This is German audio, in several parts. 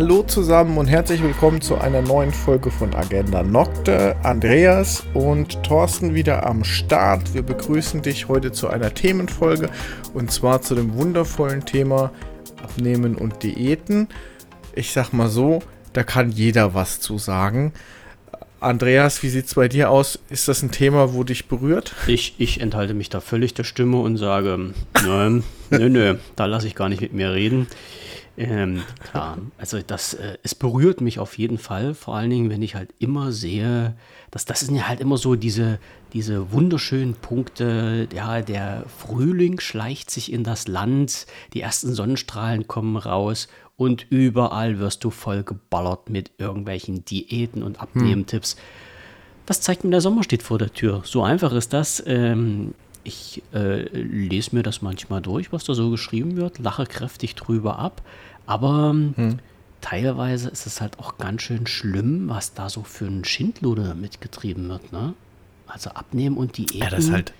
Hallo zusammen und herzlich willkommen zu einer neuen Folge von Agenda Nocte. Andreas und Thorsten wieder am Start. Wir begrüßen dich heute zu einer Themenfolge und zwar zu dem wundervollen Thema Abnehmen und Diäten. Ich sag mal so, da kann jeder was zu sagen. Andreas, wie sieht es bei dir aus? Ist das ein Thema, wo dich berührt? Ich, ich enthalte mich da völlig der Stimme und sage, nö, nö, nö, da lasse ich gar nicht mit mir reden. Ähm, klar, also das, äh, es berührt mich auf jeden Fall, vor allen Dingen, wenn ich halt immer sehe, dass das sind ja halt immer so diese, diese wunderschönen Punkte, ja, der Frühling schleicht sich in das Land, die ersten Sonnenstrahlen kommen raus und überall wirst du voll geballert mit irgendwelchen Diäten und Abnehmtipps. Hm. Das zeigt mir, der Sommer steht vor der Tür. So einfach ist das. Ähm, ich äh, lese mir das manchmal durch, was da so geschrieben wird, lache kräftig drüber ab, aber hm. teilweise ist es halt auch ganz schön schlimm, was da so für ein Schindluder mitgetrieben wird, ne? Also abnehmen und Diäten. Ja, das halt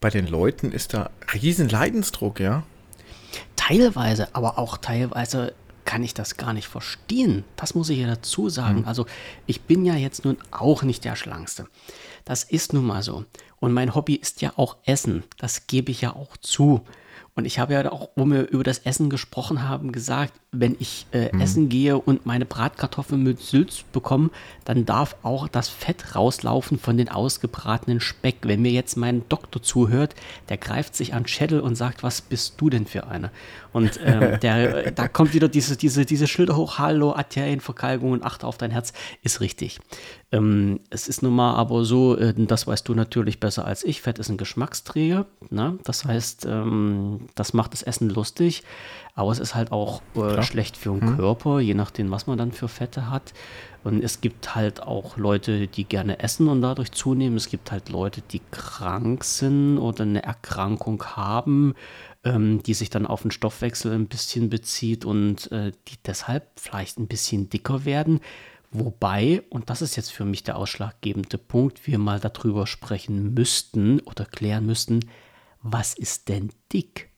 bei den Leuten ist da riesen Leidensdruck, ja? Teilweise, aber auch teilweise kann ich das gar nicht verstehen. Das muss ich ja dazu sagen. Hm. Also ich bin ja jetzt nun auch nicht der Schlankste. Das ist nun mal so. Und mein Hobby ist ja auch Essen. Das gebe ich ja auch zu. Und ich habe ja auch, wo wir über das Essen gesprochen haben, gesagt, wenn ich äh, mhm. essen gehe und meine Bratkartoffeln mit Sülz bekomme, dann darf auch das Fett rauslaufen von den ausgebratenen Speck. Wenn mir jetzt mein Doktor zuhört, der greift sich an Schädel und sagt, was bist du denn für eine? Und ähm, der, da kommt wieder diese, diese, diese Schilder hoch, hallo, Arterienverkalkung und achte auf dein Herz, ist richtig. Ähm, es ist nun mal aber so, äh, das weißt du natürlich besser als ich, Fett ist ein Geschmacksträger. Ne? Das heißt, ähm, das macht das Essen lustig, aber es ist halt auch äh, schlecht für den hm. Körper, je nachdem, was man dann für Fette hat. Und es gibt halt auch Leute, die gerne essen und dadurch zunehmen. Es gibt halt Leute, die krank sind oder eine Erkrankung haben, ähm, die sich dann auf den Stoffwechsel ein bisschen bezieht und äh, die deshalb vielleicht ein bisschen dicker werden. Wobei, und das ist jetzt für mich der ausschlaggebende Punkt, wir mal darüber sprechen müssten oder klären müssten, was ist denn dick?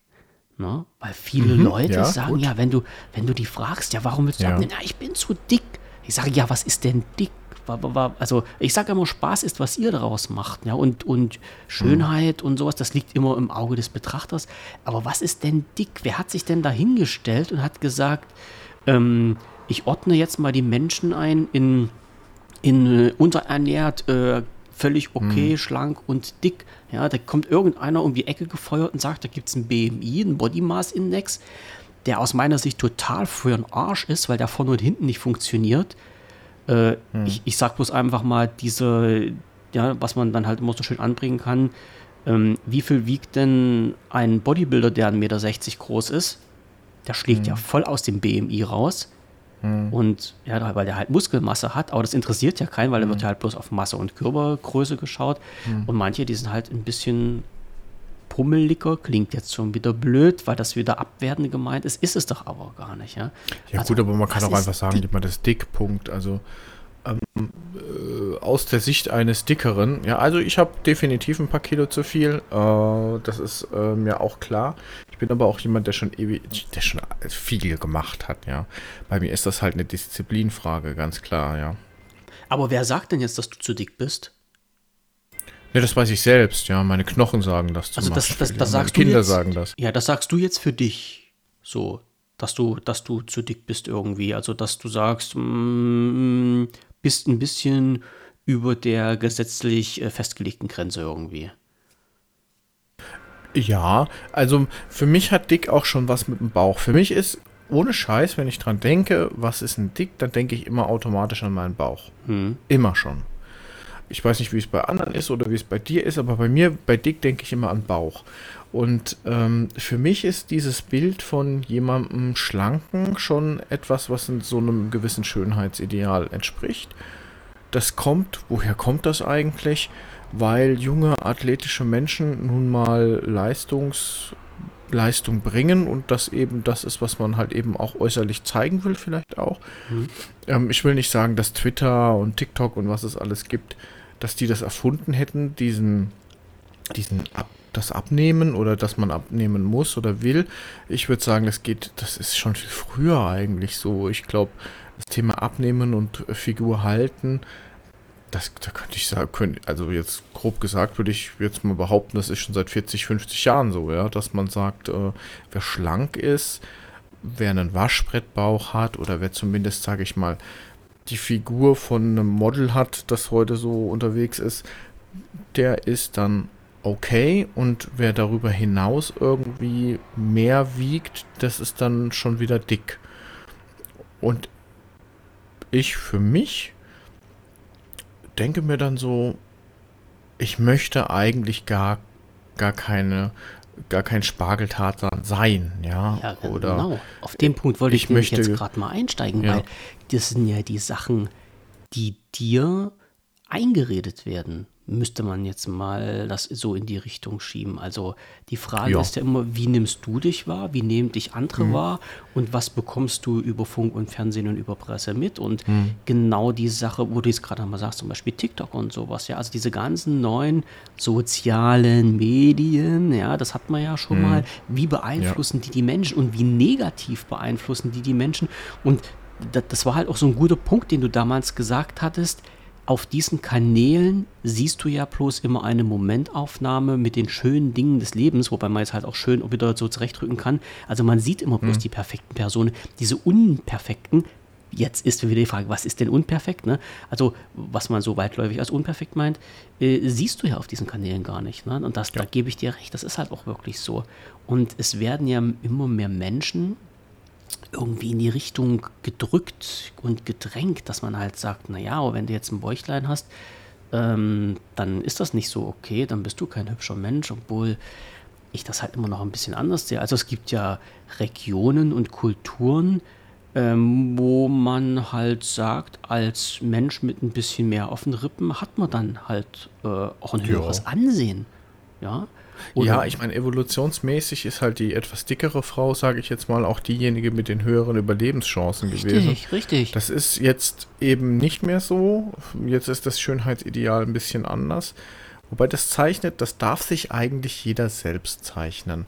Ne? Weil viele mhm, Leute ja, sagen, gut. ja, wenn du, wenn du die fragst, ja, warum willst du ja. abnehmen? Ja, ich bin zu dick. Ich sage, ja, was ist denn dick? Also ich sage immer, Spaß ist, was ihr daraus macht. Ja? Und, und Schönheit mhm. und sowas, das liegt immer im Auge des Betrachters. Aber was ist denn dick? Wer hat sich denn da hingestellt und hat gesagt, ähm, ich ordne jetzt mal die Menschen ein in, in äh, unterernährt, äh, völlig okay, mhm. schlank und dick. Ja, da kommt irgendeiner um die Ecke gefeuert und sagt, da gibt es ein BMI, einen Body Mass Index, der aus meiner Sicht total für einen Arsch ist, weil der vorne und hinten nicht funktioniert. Äh, mhm. ich, ich sag bloß einfach mal, diese, ja, was man dann halt immer so schön anbringen kann, ähm, wie viel wiegt denn ein Bodybuilder, der 1,60 Meter groß ist? Der schlägt mhm. ja voll aus dem BMI raus. Mhm. Und ja, weil der halt Muskelmasse hat, aber das interessiert ja keinen, weil da wird ja halt bloß auf Masse und Körpergröße geschaut. Mhm. Und manche, die sind halt ein bisschen pummeliger, klingt jetzt schon wieder blöd, weil das wieder abwertend gemeint ist, ist es doch aber gar nicht, ja. Ja also, gut, aber man kann auch einfach sagen, die, man das Dickpunkt, also ähm, äh, aus der Sicht eines Dickeren, ja, also ich habe definitiv ein paar Kilo zu viel, äh, das ist äh, mir auch klar. Ich bin aber auch jemand, der schon ewig, der schon viel gemacht hat, ja. Bei mir ist das halt eine Disziplinfrage, ganz klar, ja. Aber wer sagt denn jetzt, dass du zu dick bist? Ne, das weiß ich selbst, ja. Meine Knochen sagen das zum Also das, das, das, das sagst Kinder du jetzt, sagen das. Ja, das sagst du jetzt für dich so, dass du, dass du zu dick bist irgendwie. Also dass du sagst, mm, bist ein bisschen über der gesetzlich äh, festgelegten Grenze irgendwie. Ja, also für mich hat dick auch schon was mit dem Bauch. Für mich ist ohne Scheiß, wenn ich dran denke, was ist ein dick, dann denke ich immer automatisch an meinen Bauch. Hm. Immer schon. Ich weiß nicht, wie es bei anderen ist oder wie es bei dir ist, aber bei mir, bei dick, denke ich immer an Bauch. Und ähm, für mich ist dieses Bild von jemandem Schlanken schon etwas, was in so einem gewissen Schönheitsideal entspricht. Das kommt, woher kommt das eigentlich? Weil junge athletische Menschen nun mal Leistungs Leistung bringen und das eben das ist, was man halt eben auch äußerlich zeigen will, vielleicht auch. Mhm. Ähm, ich will nicht sagen, dass Twitter und TikTok und was es alles gibt, dass die das erfunden hätten, diesen, diesen Ab das abnehmen oder dass man abnehmen muss oder will. Ich würde sagen, das geht, das ist schon viel früher eigentlich so. Ich glaube, das Thema Abnehmen und Figur halten, das, da könnte ich sagen, also jetzt grob gesagt würde ich jetzt mal behaupten, das ist schon seit 40, 50 Jahren so, ja, dass man sagt, äh, wer schlank ist, wer einen Waschbrettbauch hat oder wer zumindest, sage ich mal, die Figur von einem Model hat, das heute so unterwegs ist, der ist dann okay und wer darüber hinaus irgendwie mehr wiegt, das ist dann schon wieder dick. Und ich für mich denke mir dann so, ich möchte eigentlich gar, gar keine gar kein Spargeltarzan sein, ja. Ja, Oder genau. Auf dem Punkt wollte ich, ich möchte, jetzt gerade mal einsteigen, ja. weil das sind ja die Sachen, die dir eingeredet werden müsste man jetzt mal das so in die Richtung schieben. Also die Frage ja. ist ja immer, wie nimmst du dich wahr, wie nehmen dich andere mhm. wahr und was bekommst du über Funk und Fernsehen und über Presse mit? Und mhm. genau die Sache, wo du jetzt gerade mal sagst, zum Beispiel TikTok und sowas, ja, also diese ganzen neuen sozialen Medien, ja, das hat man ja schon mhm. mal, wie beeinflussen ja. die die Menschen und wie negativ beeinflussen die die Menschen? Und das war halt auch so ein guter Punkt, den du damals gesagt hattest, auf diesen Kanälen siehst du ja bloß immer eine Momentaufnahme mit den schönen Dingen des Lebens, wobei man jetzt halt auch schön wieder so zurechtrücken kann. Also man sieht immer bloß mhm. die perfekten Personen. Diese unperfekten, jetzt ist wieder die Frage, was ist denn unperfekt? Ne? Also was man so weitläufig als unperfekt meint, äh, siehst du ja auf diesen Kanälen gar nicht. Ne? Und das, ja. da gebe ich dir recht, das ist halt auch wirklich so. Und es werden ja immer mehr Menschen, irgendwie in die Richtung gedrückt und gedrängt, dass man halt sagt, naja, aber wenn du jetzt ein Bäuchlein hast, ähm, dann ist das nicht so okay, dann bist du kein hübscher Mensch, obwohl ich das halt immer noch ein bisschen anders sehe. Also es gibt ja Regionen und Kulturen, ähm, wo man halt sagt, als Mensch mit ein bisschen mehr offenen Rippen hat man dann halt äh, auch ein höheres ja. Ansehen. Ja, oder? Ja, ich meine, evolutionsmäßig ist halt die etwas dickere Frau, sage ich jetzt mal, auch diejenige mit den höheren Überlebenschancen richtig, gewesen. Richtig, richtig. Das ist jetzt eben nicht mehr so. Jetzt ist das Schönheitsideal ein bisschen anders. Wobei das zeichnet, das darf sich eigentlich jeder selbst zeichnen.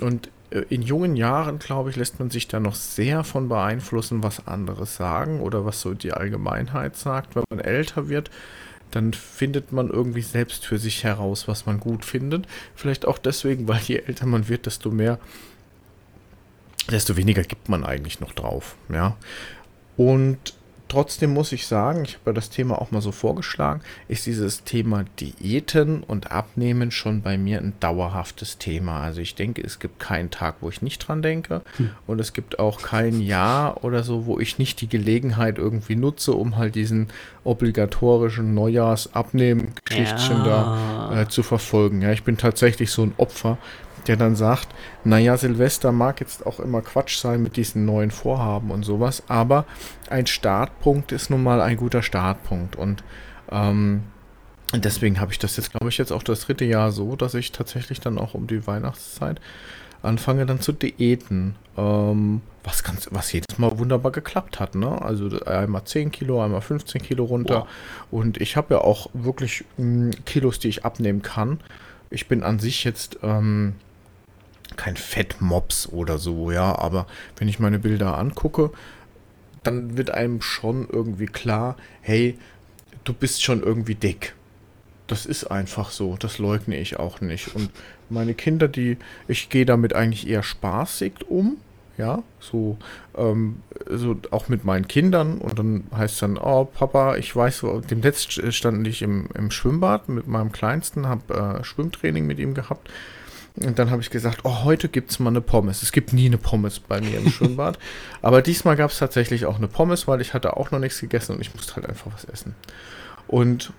Und äh, in jungen Jahren, glaube ich, lässt man sich da noch sehr von beeinflussen, was andere sagen oder was so die Allgemeinheit sagt. Wenn man älter wird, dann findet man irgendwie selbst für sich heraus, was man gut findet. Vielleicht auch deswegen, weil je älter man wird, desto mehr, desto weniger gibt man eigentlich noch drauf. Ja. Und Trotzdem muss ich sagen, ich habe ja das Thema auch mal so vorgeschlagen, ist dieses Thema Diäten und Abnehmen schon bei mir ein dauerhaftes Thema. Also ich denke, es gibt keinen Tag, wo ich nicht dran denke hm. und es gibt auch kein Jahr oder so, wo ich nicht die Gelegenheit irgendwie nutze, um halt diesen obligatorischen Neujahrsabnehmen-Geschichtchen ja. da äh, zu verfolgen. Ja, ich bin tatsächlich so ein Opfer der dann sagt, naja, Silvester mag jetzt auch immer Quatsch sein mit diesen neuen Vorhaben und sowas, aber ein Startpunkt ist nun mal ein guter Startpunkt und ähm, deswegen habe ich das jetzt, glaube ich, jetzt auch das dritte Jahr so, dass ich tatsächlich dann auch um die Weihnachtszeit anfange dann zu diäten. Ähm, was ganz, was jedes Mal wunderbar geklappt hat, ne? Also einmal 10 Kilo, einmal 15 Kilo runter. Wow. Und ich habe ja auch wirklich mh, hm, Kilos, die ich abnehmen kann. Ich bin an sich jetzt ähm, kein Fettmops oder so, ja, aber wenn ich meine Bilder angucke, dann wird einem schon irgendwie klar, hey, du bist schon irgendwie dick. Das ist einfach so, das leugne ich auch nicht. Und meine Kinder, die, ich gehe damit eigentlich eher spaßig um, ja, so, ähm, so auch mit meinen Kindern und dann heißt dann, oh Papa, ich weiß, dem letzten stand ich im, im Schwimmbad mit meinem Kleinsten, habe äh, Schwimmtraining mit ihm gehabt und dann habe ich gesagt, oh, heute gibt es mal eine Pommes. Es gibt nie eine Pommes bei mir im Schwimmbad. Aber diesmal gab es tatsächlich auch eine Pommes, weil ich hatte auch noch nichts gegessen und ich musste halt einfach was essen. Und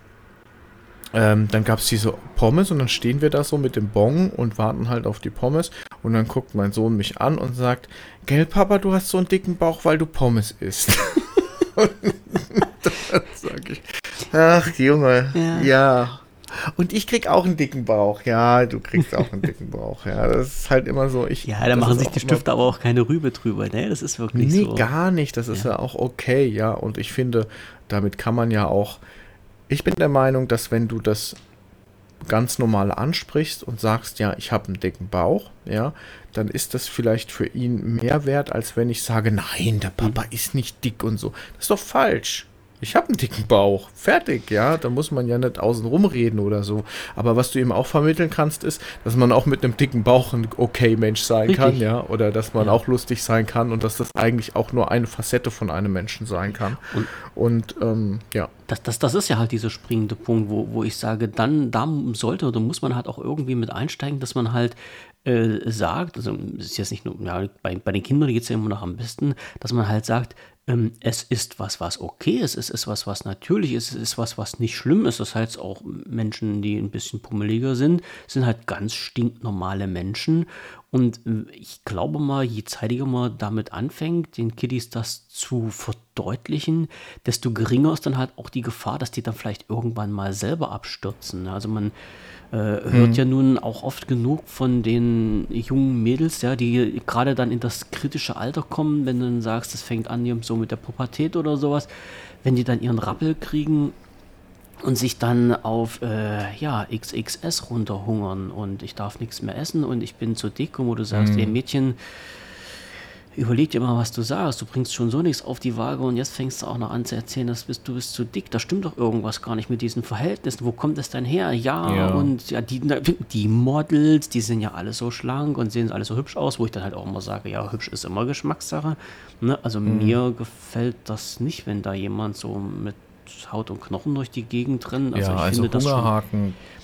ähm, dann gab es diese Pommes und dann stehen wir da so mit dem Bon und warten halt auf die Pommes. Und dann guckt mein Sohn mich an und sagt, Gell, Papa, du hast so einen dicken Bauch, weil du Pommes isst. und dann sage ich, ach Junge, ja. ja. Und ich krieg auch einen dicken Bauch. Ja, du kriegst auch einen dicken Bauch. Ja, das ist halt immer so. Ich, ja, da machen sich die Stifte aber auch keine Rübe drüber, ne? Das ist wirklich nee, so. Nee, gar nicht. Das ist ja. ja auch okay, ja. Und ich finde, damit kann man ja auch. Ich bin der Meinung, dass wenn du das ganz normal ansprichst und sagst, ja, ich habe einen dicken Bauch, ja, dann ist das vielleicht für ihn mehr wert, als wenn ich sage, nein, der Papa mhm. ist nicht dick und so. Das ist doch falsch ich habe einen dicken Bauch. Fertig, ja. Da muss man ja nicht außen rumreden oder so. Aber was du ihm auch vermitteln kannst, ist, dass man auch mit einem dicken Bauch ein okay Mensch sein Richtig. kann, ja. Oder dass man ja. auch lustig sein kann und dass das eigentlich auch nur eine Facette von einem Menschen sein kann. Und, und ähm, ja. Das, das, das ist ja halt dieser springende Punkt, wo, wo ich sage, dann da sollte oder muss man halt auch irgendwie mit einsteigen, dass man halt äh, sagt, also es ist jetzt nicht nur, ja, bei, bei den Kindern geht es ja immer noch am besten, dass man halt sagt, es ist was, was okay ist, es ist was, was natürlich ist, es ist was, was nicht schlimm ist. Das heißt, auch Menschen, die ein bisschen pummeliger sind, sind halt ganz stinknormale Menschen. Und äh, ich glaube mal, je zeitiger man damit anfängt, den Kiddies das zu verdeutlichen, desto geringer ist dann halt auch die Gefahr, dass die dann vielleicht irgendwann mal selber abstürzen. Also man äh, hört mhm. ja nun auch oft genug von den jungen Mädels, ja, die gerade dann in das kritische Alter kommen, wenn du dann sagst, das fängt an so mit der Pubertät oder sowas, wenn die dann ihren Rappel kriegen und sich dann auf äh, ja, XXS runterhungern und ich darf nichts mehr essen und ich bin zu dick und wo du sagst, mhm. ey Mädchen, überleg dir mal, was du sagst. Du bringst schon so nichts auf die Waage und jetzt fängst du auch noch an zu erzählen, dass bist, du bist zu dick. Da stimmt doch irgendwas gar nicht mit diesen Verhältnissen. Wo kommt das denn her? Ja, ja. und ja, die, die Models, die sind ja alle so schlank und sehen alle so hübsch aus, wo ich dann halt auch immer sage, ja, hübsch ist immer Geschmackssache. Ne? Also mhm. mir gefällt das nicht, wenn da jemand so mit Haut und Knochen durch die Gegend rennt. Also ja, ich also finde Hungerhaken das Ganz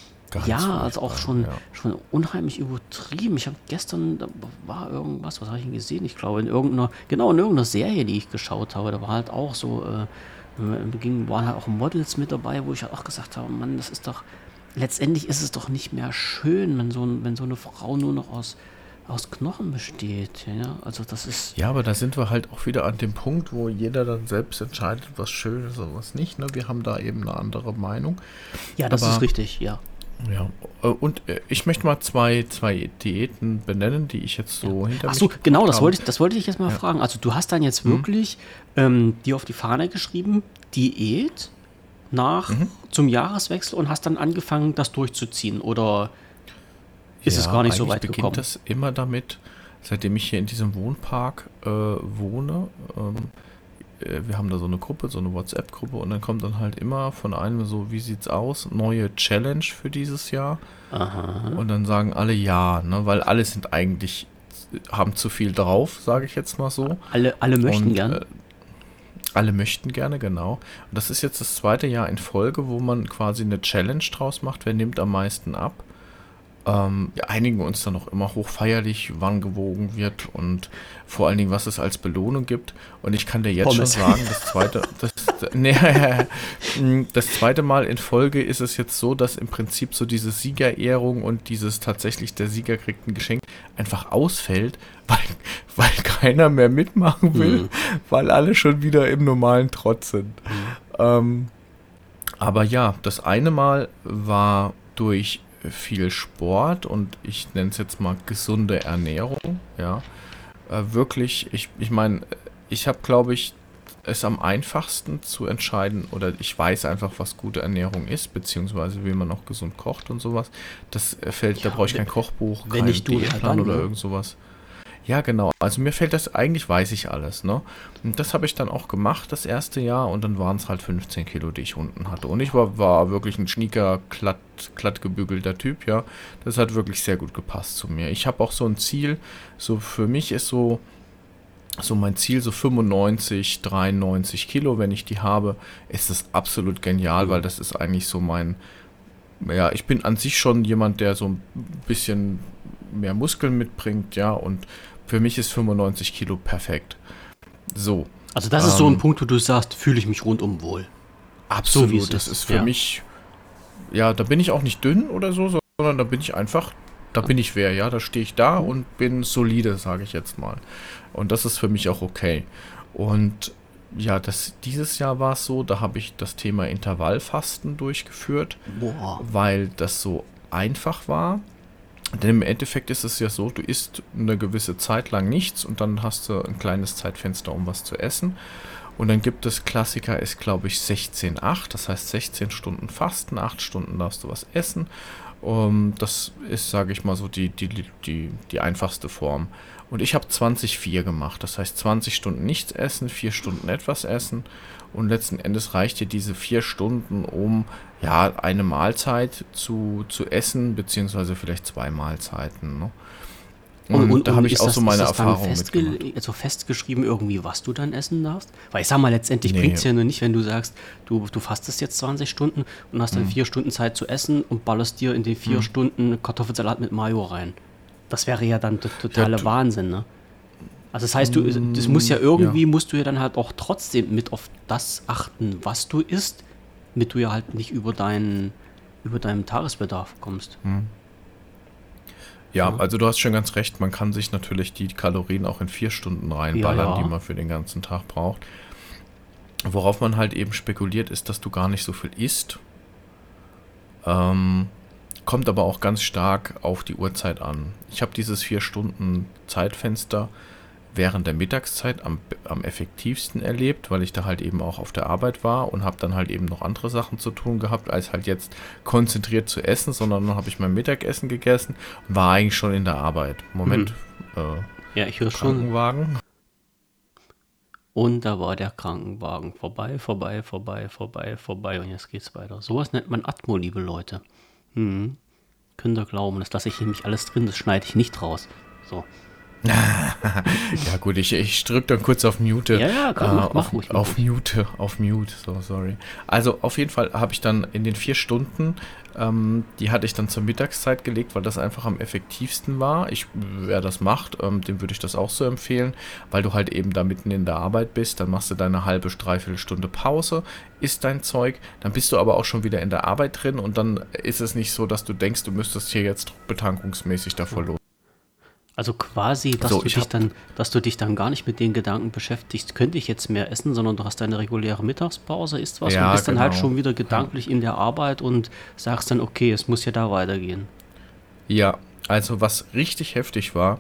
ja, also auch schon, ja. schon unheimlich übertrieben. Ich habe gestern, da war irgendwas, was habe ich denn gesehen? Ich glaube, in irgendeiner, genau, in irgendeiner Serie, die ich geschaut habe, da war halt auch so, äh, ging, waren halt auch Models mit dabei, wo ich halt auch gesagt habe, Mann, das ist doch, letztendlich ist es doch nicht mehr schön, wenn so, wenn so eine Frau nur noch aus, aus Knochen besteht. Ja, also das ist. Ja, aber da sind wir halt auch wieder an dem Punkt, wo jeder dann selbst entscheidet, was schön ist und was nicht. Ne? Wir haben da eben eine andere Meinung. Ja, das aber, ist richtig, ja. Ja, äh, und äh, ich möchte mal zwei, zwei Diäten benennen, die ich jetzt so ja. hinter Ach so, genau, das wollte, ich, das wollte ich jetzt mal ja. fragen. Also du hast dann jetzt mhm. wirklich mhm. ähm, dir auf die Fahne geschrieben, Diät nach mhm. zum Jahreswechsel und hast dann angefangen, das durchzuziehen oder ist ja, es gar nicht so weit beginnt gekommen? das immer damit, seitdem ich hier in diesem Wohnpark äh, wohne, ähm, äh, wir haben da so eine Gruppe, so eine WhatsApp-Gruppe und dann kommt dann halt immer von einem so, wie sieht's aus, neue Challenge für dieses Jahr. Aha. Und dann sagen alle ja, ne, weil alle sind eigentlich, haben zu viel drauf, sage ich jetzt mal so. Alle, alle möchten und, gerne. Äh, alle möchten gerne, genau. Und das ist jetzt das zweite Jahr in Folge, wo man quasi eine Challenge draus macht, wer nimmt am meisten ab. Ähm, wir einigen uns dann auch immer hochfeierlich, wann gewogen wird und vor allen Dingen, was es als Belohnung gibt. Und ich kann dir jetzt Pommes. schon sagen, das zweite, das, nee, das zweite Mal in Folge ist es jetzt so, dass im Prinzip so diese Siegerehrung und dieses tatsächlich der Sieger kriegt ein Geschenk einfach ausfällt, weil, weil keiner mehr mitmachen will, mhm. weil alle schon wieder im normalen Trotz sind. Mhm. Ähm, aber ja, das eine Mal war durch viel Sport und ich nenne es jetzt mal gesunde Ernährung, ja. Äh, wirklich, ich, ich meine, ich habe, glaube ich, es am einfachsten zu entscheiden oder ich weiß einfach, was gute Ernährung ist, beziehungsweise wie man noch gesund kocht und sowas. Das fällt, ja, da brauche ich kein Kochbuch, keinen Diätplan oder irgend sowas. Ja, genau. Also mir fällt das, eigentlich weiß ich alles, ne? Und das habe ich dann auch gemacht, das erste Jahr, und dann waren es halt 15 Kilo, die ich unten hatte. Und ich war, war wirklich ein schnieker, glatt, glatt gebügelter Typ, ja. Das hat wirklich sehr gut gepasst zu mir. Ich habe auch so ein Ziel, so für mich ist so, so mein Ziel, so 95, 93 Kilo, wenn ich die habe, ist das absolut genial, weil das ist eigentlich so mein, ja, ich bin an sich schon jemand, der so ein bisschen mehr Muskeln mitbringt, ja, und für mich ist 95 Kilo perfekt. So. Also das ähm, ist so ein ähm, Punkt, wo du sagst, fühle ich mich rundum wohl. Absolut. So das ist für ja. mich, ja, da bin ich auch nicht dünn oder so, sondern da bin ich einfach, da bin ich wer, ja, da stehe ich da und bin solide, sage ich jetzt mal. Und das ist für mich auch okay. Und ja, das, dieses Jahr war es so, da habe ich das Thema Intervallfasten durchgeführt, Boah. weil das so einfach war. Denn im Endeffekt ist es ja so, du isst eine gewisse Zeit lang nichts und dann hast du ein kleines Zeitfenster, um was zu essen. Und dann gibt es Klassiker, ist glaube ich 16,8. Das heißt 16 Stunden Fasten, 8 Stunden darfst du was essen. Um, das ist, sage ich mal so, die, die, die, die einfachste Form. Und ich habe 20,4 gemacht. Das heißt 20 Stunden nichts essen, 4 Stunden etwas essen. Und letzten Endes reicht dir diese 4 Stunden, um ja eine Mahlzeit zu, zu essen, beziehungsweise vielleicht zwei Mahlzeiten. Ne? Und, und, da habe ich auch das, so meine Erfahrungen mitgemacht. Also festgeschrieben irgendwie, was du dann essen darfst? Weil ich sag mal, letztendlich nee. bringt es ja nur nicht, wenn du sagst, du, du fastest jetzt 20 Stunden und hast dann mhm. vier Stunden Zeit zu essen und ballerst dir in die vier mhm. Stunden Kartoffelsalat mit Mayo rein. Das wäre ja dann totaler ja, Wahnsinn, ne? Also das heißt, du, das muss ja irgendwie, ja. musst du ja dann halt auch trotzdem mit auf das achten, was du isst, damit du ja halt nicht über deinen, über deinen Tagesbedarf kommst. Mhm. Ja, also du hast schon ganz recht, man kann sich natürlich die Kalorien auch in vier Stunden reinballern, ja, ja. die man für den ganzen Tag braucht. Worauf man halt eben spekuliert, ist, dass du gar nicht so viel isst. Ähm, kommt aber auch ganz stark auf die Uhrzeit an. Ich habe dieses vier Stunden Zeitfenster während der Mittagszeit am, am effektivsten erlebt, weil ich da halt eben auch auf der Arbeit war und habe dann halt eben noch andere Sachen zu tun gehabt, als halt jetzt konzentriert zu essen, sondern dann habe ich mein Mittagessen gegessen und war eigentlich schon in der Arbeit. Moment. Mhm. Äh, ja, ich höre schon. Und da war der Krankenwagen vorbei, vorbei, vorbei, vorbei, vorbei und jetzt geht's weiter. Sowas nennt man Atmo, liebe Leute. Hm. Könnt ihr glauben, das lasse ich nämlich alles drin, das schneide ich nicht raus. So. ja gut, ich, ich drücke dann kurz auf Mute. Ja, ja, komm, mach, äh, auf, auf Mute, auf Mute, so sorry. Also auf jeden Fall habe ich dann in den vier Stunden, ähm, die hatte ich dann zur Mittagszeit gelegt, weil das einfach am effektivsten war. Ich, wer das macht, ähm, dem würde ich das auch so empfehlen, weil du halt eben da mitten in der Arbeit bist, dann machst du deine halbe, dreiviertel Stunde Pause, isst dein Zeug, dann bist du aber auch schon wieder in der Arbeit drin und dann ist es nicht so, dass du denkst, du müsstest hier jetzt betankungsmäßig davor los. Also quasi, dass, so, du dich dann, dass du dich dann gar nicht mit den Gedanken beschäftigst, könnte ich jetzt mehr essen, sondern du hast deine reguläre Mittagspause, isst was ja, und bist genau. dann halt genau. schon wieder gedanklich ja. in der Arbeit und sagst dann, okay, es muss ja da weitergehen. Ja, also was richtig heftig war,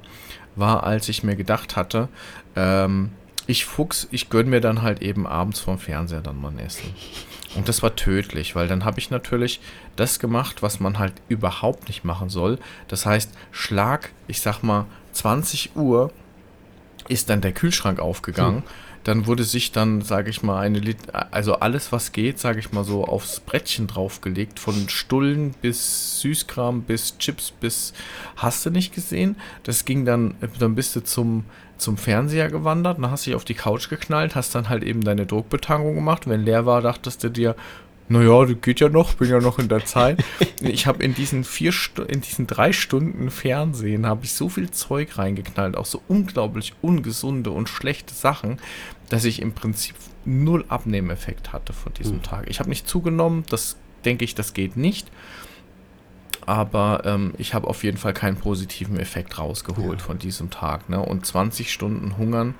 war, als ich mir gedacht hatte, ähm, ich Fuchs, ich gönne mir dann halt eben abends vom Fernseher dann mal ein Essen. Und das war tödlich, weil dann habe ich natürlich das gemacht, was man halt überhaupt nicht machen soll. Das heißt, Schlag, ich sag mal, 20 Uhr ist dann der Kühlschrank aufgegangen. Hm. Dann wurde sich dann, sage ich mal, eine Lit also alles, was geht, sage ich mal so, aufs Brettchen draufgelegt. Von Stullen bis Süßkram bis Chips bis hast du nicht gesehen. Das ging dann, dann bist du zum zum Fernseher gewandert, dann hast du dich auf die Couch geknallt, hast dann halt eben deine Druckbetankung gemacht. Wenn leer war, dachtest du dir, naja, das geht ja noch, bin ja noch in der Zeit. ich habe in diesen vier in diesen drei Stunden Fernsehen habe ich so viel Zeug reingeknallt, auch so unglaublich ungesunde und schlechte Sachen, dass ich im Prinzip null Abnehmeffekt hatte von diesem mhm. Tag. Ich habe nicht zugenommen, das denke ich, das geht nicht aber ähm, ich habe auf jeden Fall keinen positiven Effekt rausgeholt ja. von diesem Tag. Ne? Und 20 Stunden hungern,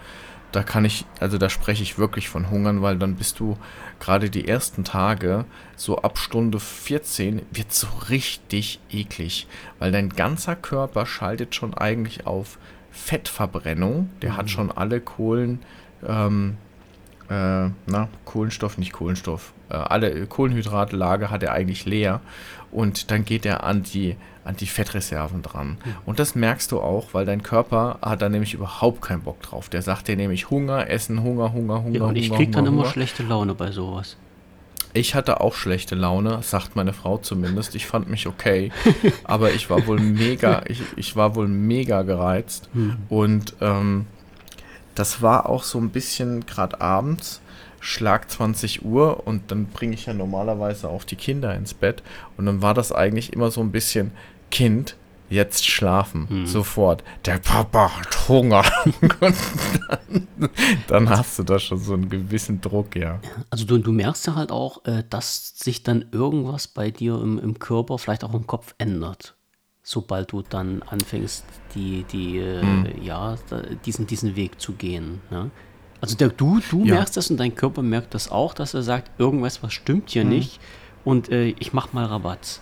da kann ich, also da spreche ich wirklich von hungern, weil dann bist du gerade die ersten Tage, so ab Stunde 14, wird so richtig eklig, weil dein ganzer Körper schaltet schon eigentlich auf Fettverbrennung. Der mhm. hat schon alle Kohlen, ähm, äh, na, Kohlenstoff, nicht Kohlenstoff, äh, alle Kohlenhydratlage hat er eigentlich leer und dann geht er an die, an die Fettreserven dran. Und das merkst du auch, weil dein Körper hat da nämlich überhaupt keinen Bock drauf. Der sagt dir nämlich Hunger, Essen, Hunger, Hunger, Hunger. Ja, und ich Hunger, krieg Hunger, dann Hunger. immer schlechte Laune bei sowas. Ich hatte auch schlechte Laune, sagt meine Frau zumindest. Ich fand mich okay, aber ich war wohl mega, ich, ich war wohl mega gereizt. Mhm. Und ähm, das war auch so ein bisschen gerade abends Schlag 20 Uhr und dann bringe ich ja normalerweise auch die Kinder ins Bett. Und dann war das eigentlich immer so ein bisschen Kind, jetzt schlafen, hm. sofort. Der Papa hat Hunger. dann, dann, hast du da schon so einen gewissen Druck, ja. Also du, du merkst ja halt auch, äh, dass sich dann irgendwas bei dir im, im Körper, vielleicht auch im Kopf ändert. Sobald du dann anfängst, die, die, hm. ja, diesen, diesen Weg zu gehen. Ne? Also der, du, du ja. merkst das und dein Körper merkt das auch, dass er sagt, irgendwas, was stimmt hier mhm. nicht und äh, ich mach mal Rabatt.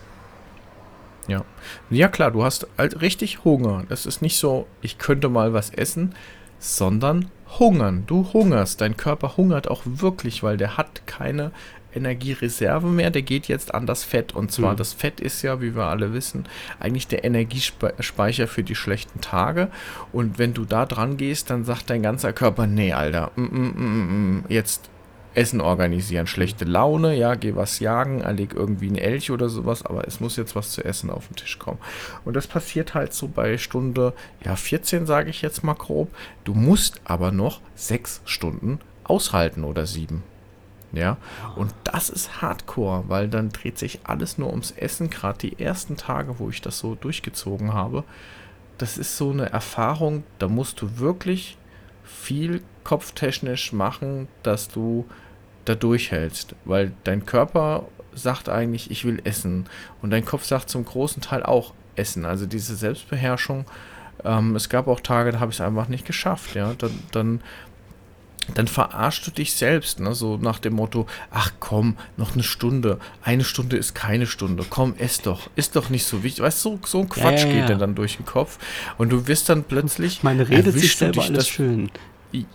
Ja. Ja klar, du hast halt richtig Hunger. Das ist nicht so, ich könnte mal was essen, sondern hungern. Du hungerst. Dein Körper hungert auch wirklich, weil der hat keine Energiereserve mehr. Der geht jetzt an das Fett. Und zwar, mhm. das Fett ist ja, wie wir alle wissen, eigentlich der Energiespeicher für die schlechten Tage. Und wenn du da dran gehst, dann sagt dein ganzer Körper, nee, Alter, mm, mm, mm, mm jetzt Essen organisieren. Schlechte Laune, ja, geh was jagen, erleg irgendwie einen Elch oder sowas, aber es muss jetzt was zu essen auf den Tisch kommen. Und das passiert halt so bei Stunde, ja, 14 sage ich jetzt mal grob. Du musst aber noch sechs Stunden aushalten oder sieben. Ja, und das ist Hardcore, weil dann dreht sich alles nur ums Essen. Gerade die ersten Tage, wo ich das so durchgezogen habe, das ist so eine Erfahrung, da musst du wirklich viel kopftechnisch machen, dass du da durchhältst, weil dein Körper sagt eigentlich, ich will essen und dein Kopf sagt zum großen Teil auch essen. Also diese Selbstbeherrschung. Ähm, es gab auch Tage, da habe ich es einfach nicht geschafft. Ja, dann, dann dann verarschst du dich selbst, ne? so nach dem Motto, ach komm, noch eine Stunde, eine Stunde ist keine Stunde, komm, ess doch, ist doch nicht so wichtig, weißt du, so, so ein Quatsch ja, ja, ja. geht dir dann durch den Kopf und du wirst dann plötzlich, meine Rede sich selber alles das, schön.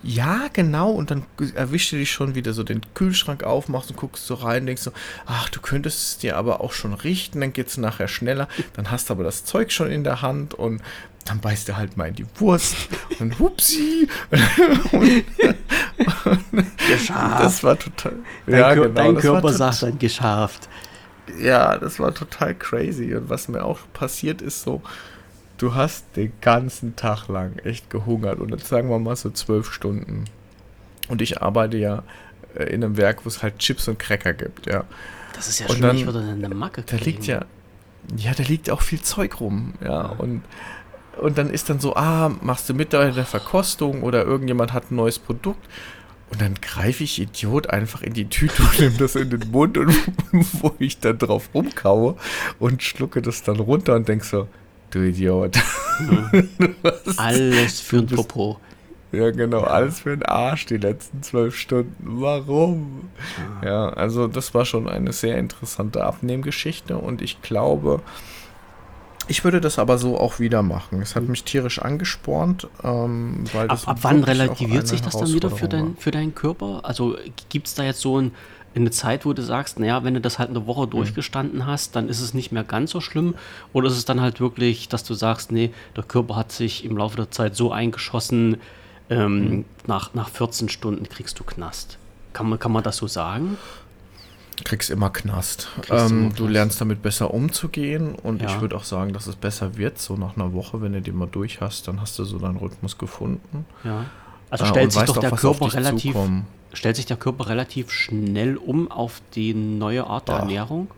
Ja, genau. Und dann erwischst du dich schon wieder so den Kühlschrank aufmachst und guckst so rein, denkst so, ach, du könntest es dir aber auch schon richten, dann geht es nachher schneller. Dann hast du aber das Zeug schon in der Hand und dann beißt er halt mal in die Wurst und hupsi. geschafft. Das war total. Dein, ja, genau, dein Körper sagt dann geschafft. Ja, das war total crazy. Und was mir auch passiert ist, so, du hast den ganzen Tag lang echt gehungert. Und jetzt sagen wir mal so zwölf Stunden. Und ich arbeite ja äh, in einem Werk, wo es halt Chips und Cracker gibt, ja. Das ist ja und schon dann, nicht wieder eine Macke. Da liegt ja, ja, da liegt auch viel Zeug rum, ja. ja. Und und dann ist dann so, ah, machst du mit bei der Verkostung oder irgendjemand hat ein neues Produkt. Und dann greife ich Idiot einfach in die Tüte und nehme das in den Mund und wo ich dann drauf rumkaue und schlucke das dann runter und denke so, du Idiot. Mhm. alles für ein Popo. Ja, genau, alles für den Arsch die letzten zwölf Stunden. Warum? Ja. also das war schon eine sehr interessante Abnehmgeschichte und ich glaube, ich würde das aber so auch wieder machen. Es hat mich tierisch angespornt, ähm, weil ab, ab wann relativiert sich das dann wieder für, dein, für deinen Körper? Also gibt es da jetzt so ein, eine Zeit, wo du sagst, naja, wenn du das halt eine Woche mhm. durchgestanden hast, dann ist es nicht mehr ganz so schlimm? Oder ist es dann halt wirklich, dass du sagst, nee, der Körper hat sich im Laufe der Zeit so eingeschossen, ähm, mhm. nach, nach 14 Stunden kriegst du Knast? Kann man, kann man das so sagen? kriegst immer Knast. Ähm, immer du lernst damit besser umzugehen und ja. ich würde auch sagen, dass es besser wird, so nach einer Woche, wenn du die mal durch hast, dann hast du so deinen Rhythmus gefunden. Ja. Also äh, stellt sich doch der Körper relativ zukommen. Stellt sich der Körper relativ schnell um auf die neue Art der Ach. Ernährung?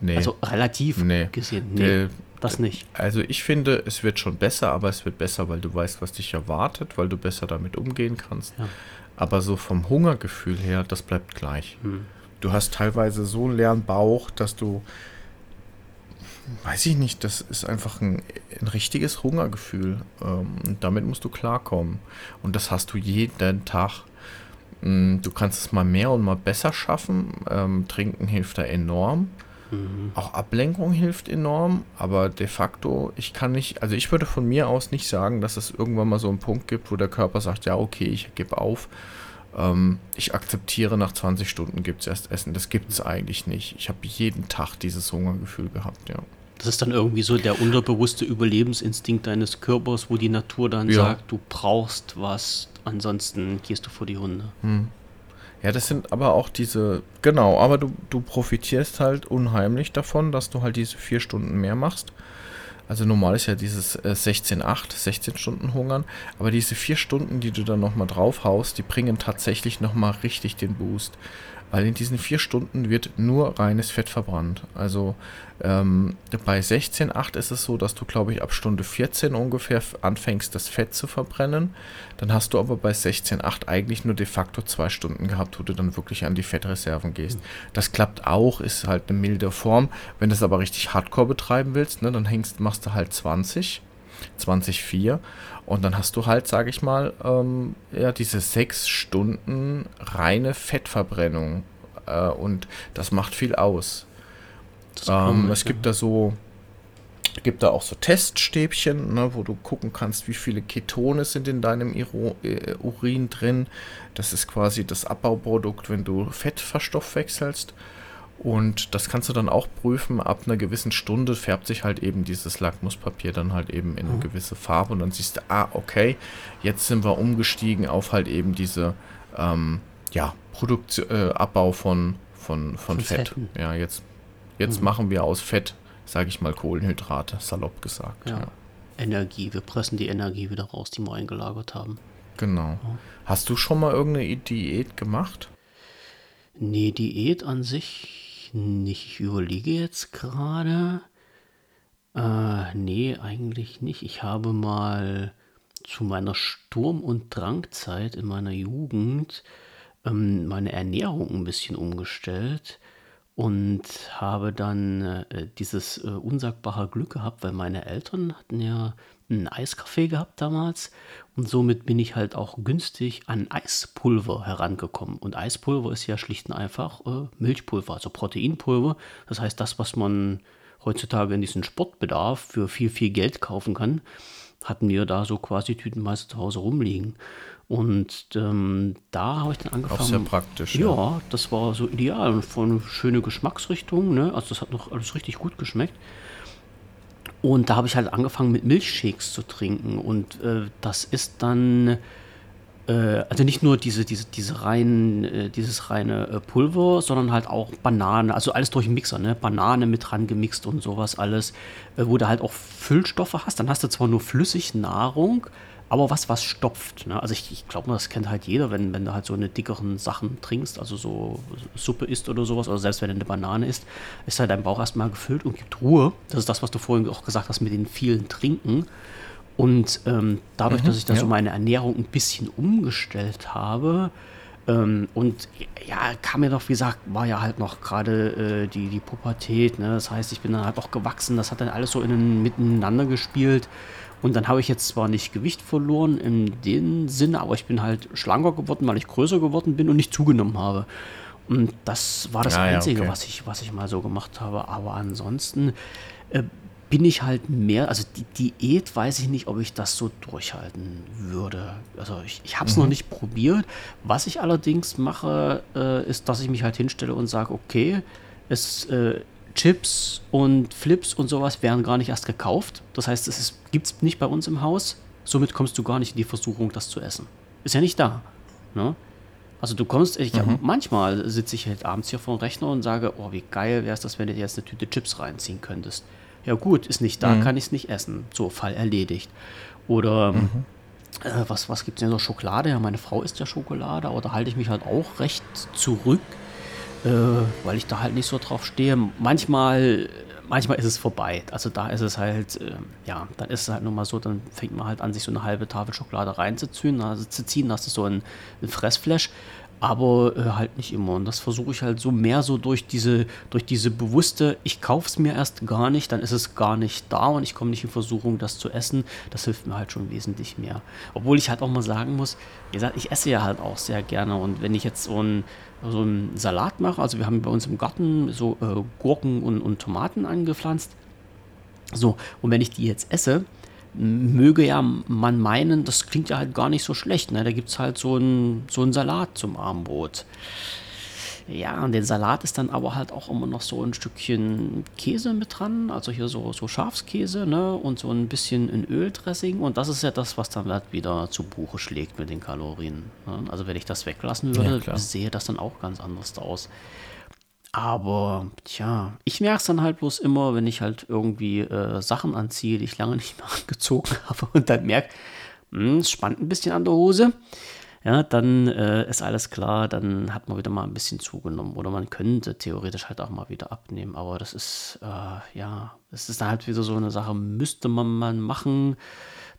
Nee. Also relativ nee. gesehen. Nee, nee, das nicht. Also ich finde, es wird schon besser, aber es wird besser, weil du weißt, was dich erwartet, weil du besser damit umgehen kannst. Ja. Aber so vom Hungergefühl her, das bleibt gleich. Hm du hast teilweise so einen leeren Bauch, dass du, weiß ich nicht, das ist einfach ein, ein richtiges Hungergefühl. Ähm, und damit musst du klarkommen. Und das hast du jeden Tag. Mm, du kannst es mal mehr und mal besser schaffen. Ähm, Trinken hilft da enorm. Mhm. Auch Ablenkung hilft enorm, aber de facto, ich kann nicht, also ich würde von mir aus nicht sagen, dass es irgendwann mal so einen Punkt gibt, wo der Körper sagt, ja, okay, ich gebe auf ähm, ich akzeptiere, nach 20 Stunden gibt es erst Essen. Das gibt es eigentlich nicht. Ich habe jeden Tag dieses Hungergefühl gehabt, ja. Das ist dann irgendwie so der unterbewusste Überlebensinstinkt deines Körpers, wo die Natur dann ja. sagt, du brauchst was, ansonsten gehst du vor die Hunde. Hm. Ja, das sind aber auch diese, genau, aber du, du profitierst halt unheimlich davon, dass du halt diese vier Stunden mehr machst. Also normal ist ja dieses äh, 16-8, 16 Stunden hungern, aber diese vier Stunden, die du dann nochmal draufhaust, die bringen tatsächlich nochmal richtig den Boost. Weil in diesen vier Stunden wird nur reines Fett verbrannt. Also ähm, bei 16,8 ist es so, dass du, glaube ich, ab Stunde 14 ungefähr anfängst, das Fett zu verbrennen. Dann hast du aber bei 16,8 eigentlich nur de facto zwei Stunden gehabt, wo du dann wirklich an die Fettreserven gehst. Das klappt auch, ist halt eine milde Form. Wenn du es aber richtig hardcore betreiben willst, ne, dann hängst, machst du halt 20. 20,4 und dann hast du halt, sage ich mal, ähm, ja, diese sechs Stunden reine Fettverbrennung äh, und das macht viel aus. Ähm, es gibt da so gibt da auch so Teststäbchen, ne, wo du gucken kannst, wie viele Ketone sind in deinem Iro äh, Urin drin. Das ist quasi das Abbauprodukt, wenn du Fett verstoffwechselst. Und das kannst du dann auch prüfen. Ab einer gewissen Stunde färbt sich halt eben dieses Lackmuspapier dann halt eben in eine mhm. gewisse Farbe. Und dann siehst du, ah, okay, jetzt sind wir umgestiegen auf halt eben diese, ähm, ja, Produktion, äh, Abbau von, von, von, von Fett. Fetten. Ja, jetzt, jetzt mhm. machen wir aus Fett sage ich mal, Kohlenhydrate, salopp gesagt. Ja. ja. Energie, wir pressen die Energie wieder raus, die wir eingelagert haben. Genau. Ja. Hast du schon mal irgendeine Diät gemacht? Nee, Diät an sich nicht. Ich überlege jetzt gerade. Äh, nee, eigentlich nicht. Ich habe mal zu meiner Sturm- und Drangzeit in meiner Jugend ähm, meine Ernährung ein bisschen umgestellt und habe dann äh, dieses äh, unsagbare Glück gehabt, weil meine Eltern hatten ja einen Eiskaffee gehabt damals und somit bin ich halt auch günstig an Eispulver herangekommen. Und Eispulver ist ja schlicht und einfach äh, Milchpulver, also Proteinpulver. Das heißt, das, was man heutzutage in diesem Sportbedarf für viel, viel Geld kaufen kann, hatten wir da so quasi tütenweise zu Hause rumliegen. Und ähm, da habe ich dann angefangen. Auch sehr praktisch. Ja, ja, das war so ideal und von eine schöne Geschmacksrichtung. Ne? Also das hat noch alles richtig gut geschmeckt. Und da habe ich halt angefangen mit Milchshakes zu trinken. Und äh, das ist dann, äh, also nicht nur diese, diese, diese rein, äh, dieses reine äh, Pulver, sondern halt auch Banane, also alles durch den Mixer, ne? Banane mit dran gemixt und sowas alles, wo du halt auch Füllstoffe hast. Dann hast du zwar nur flüssig Nahrung, aber was, was stopft. Ne? Also ich, ich glaube, das kennt halt jeder, wenn, wenn du halt so eine dickeren Sachen trinkst, also so Suppe isst oder sowas, oder selbst wenn du eine Banane isst, ist halt dein Bauch erstmal gefüllt und gibt Ruhe. Das ist das, was du vorhin auch gesagt hast mit den vielen Trinken. Und ähm, dadurch, mhm, dass ich da ja. so meine Ernährung ein bisschen umgestellt habe, ähm, und ja, kam mir doch, wie gesagt, war ja halt noch gerade äh, die, die Pubertät. Ne? Das heißt, ich bin dann halt auch gewachsen. Das hat dann alles so in, miteinander gespielt. Und dann habe ich jetzt zwar nicht Gewicht verloren in dem Sinne, aber ich bin halt schlanker geworden, weil ich größer geworden bin und nicht zugenommen habe. Und das war das ja, Einzige, ja, okay. was, ich, was ich mal so gemacht habe. Aber ansonsten äh, bin ich halt mehr, also die Diät weiß ich nicht, ob ich das so durchhalten würde. Also ich, ich habe es mhm. noch nicht probiert. Was ich allerdings mache, äh, ist, dass ich mich halt hinstelle und sage, okay, es äh, Chips und Flips und sowas werden gar nicht erst gekauft. Das heißt, es gibt es nicht bei uns im Haus. Somit kommst du gar nicht in die Versuchung, das zu essen. Ist ja nicht da. Ne? Also du kommst, ich, mhm. manchmal sitze ich halt abends hier vor dem Rechner und sage, oh, wie geil wäre es, das, wenn du dir jetzt eine Tüte Chips reinziehen könntest. Ja gut, ist nicht da, mhm. kann ich es nicht essen. So, Fall erledigt. Oder mhm. äh, was, was gibt es denn so? Schokolade? Ja, meine Frau isst ja Schokolade, aber da halte ich mich halt auch recht zurück äh, weil ich da halt nicht so drauf stehe. Manchmal, manchmal ist es vorbei. Also da ist es halt, äh, ja, dann ist es halt nur mal so, dann fängt man halt an, sich so eine halbe Tafel Schokolade reinzuziehen, also zu ziehen, das ist so ein, ein Fressflash aber äh, halt nicht immer. Und das versuche ich halt so mehr so durch diese, durch diese bewusste, ich kaufe es mir erst gar nicht, dann ist es gar nicht da und ich komme nicht in Versuchung, das zu essen. Das hilft mir halt schon wesentlich mehr. Obwohl ich halt auch mal sagen muss, wie gesagt, ich esse ja halt auch sehr gerne und wenn ich jetzt so einen so einen Salat mache, also wir haben bei uns im Garten so äh, Gurken und, und Tomaten angepflanzt. So, und wenn ich die jetzt esse, möge ja man meinen, das klingt ja halt gar nicht so schlecht. Ne? Da gibt es halt so einen so Salat zum Armbrot. Ja, und den Salat ist dann aber halt auch immer noch so ein Stückchen Käse mit dran, also hier so, so Schafskäse, ne? Und so ein bisschen in Öldressing. Und das ist ja das, was dann halt wieder zu Buche schlägt mit den Kalorien. Ne? Also wenn ich das weglassen würde, ja, sehe das dann auch ganz anders aus. Aber tja, ich merke es dann halt bloß immer, wenn ich halt irgendwie äh, Sachen anziehe, die ich lange nicht mehr angezogen habe und dann merke, hm, es spannt ein bisschen an der Hose. Ja, dann äh, ist alles klar, dann hat man wieder mal ein bisschen zugenommen oder man könnte theoretisch halt auch mal wieder abnehmen, aber das ist, äh, ja, das ist dann halt wieder so eine Sache, müsste man mal machen,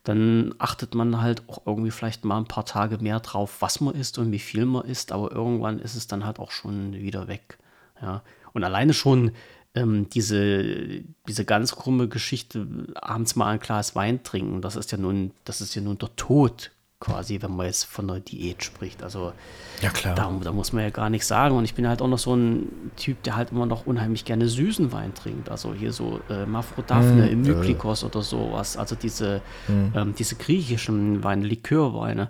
dann achtet man halt auch irgendwie vielleicht mal ein paar Tage mehr drauf, was man isst und wie viel man isst, aber irgendwann ist es dann halt auch schon wieder weg. Ja. Und alleine schon ähm, diese, diese ganz krumme Geschichte, abends mal ein Glas Wein trinken, das ist ja nun, das ist ja nun der Tod quasi, wenn man jetzt von einer Diät spricht. Also ja, klar. Da, da, muss man ja gar nichts sagen. Und ich bin halt auch noch so ein Typ, der halt immer noch unheimlich gerne süßen Wein trinkt. Also hier so äh, Mafrodaphne, mm, Myklikos äh. oder sowas. Also diese, mm. ähm, diese griechischen Weine, Likörweine.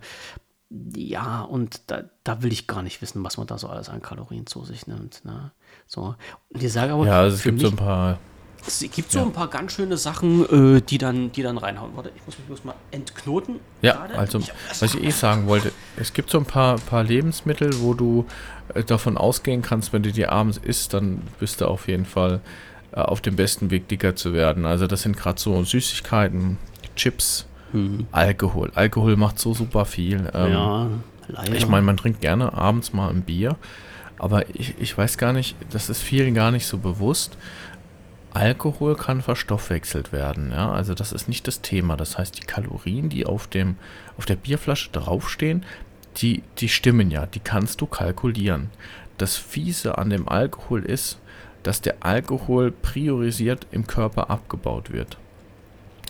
Ja, und da, da will ich gar nicht wissen, was man da so alles an Kalorien zu sich nimmt. Ne? So. Und ich sage aber. Ja, also es gibt mich, so ein paar es gibt so ja. ein paar ganz schöne Sachen, äh, die, dann, die dann reinhauen. Warte, ich muss mich bloß mal entknoten. Ja, gerade. also, ich was ich eh sagen wollte, es gibt so ein paar, paar Lebensmittel, wo du äh, davon ausgehen kannst, wenn du die abends isst, dann bist du auf jeden Fall äh, auf dem besten Weg, dicker zu werden. Also, das sind gerade so Süßigkeiten, Chips, mhm. Alkohol. Alkohol macht so super viel. Ähm, ja, leider. Ich meine, man trinkt gerne abends mal ein Bier, aber ich, ich weiß gar nicht, das ist vielen gar nicht so bewusst Alkohol kann verstoffwechselt werden, ja, also das ist nicht das Thema. Das heißt, die Kalorien, die auf dem auf der Bierflasche draufstehen, die die stimmen ja, die kannst du kalkulieren. Das fiese an dem Alkohol ist, dass der Alkohol priorisiert im Körper abgebaut wird.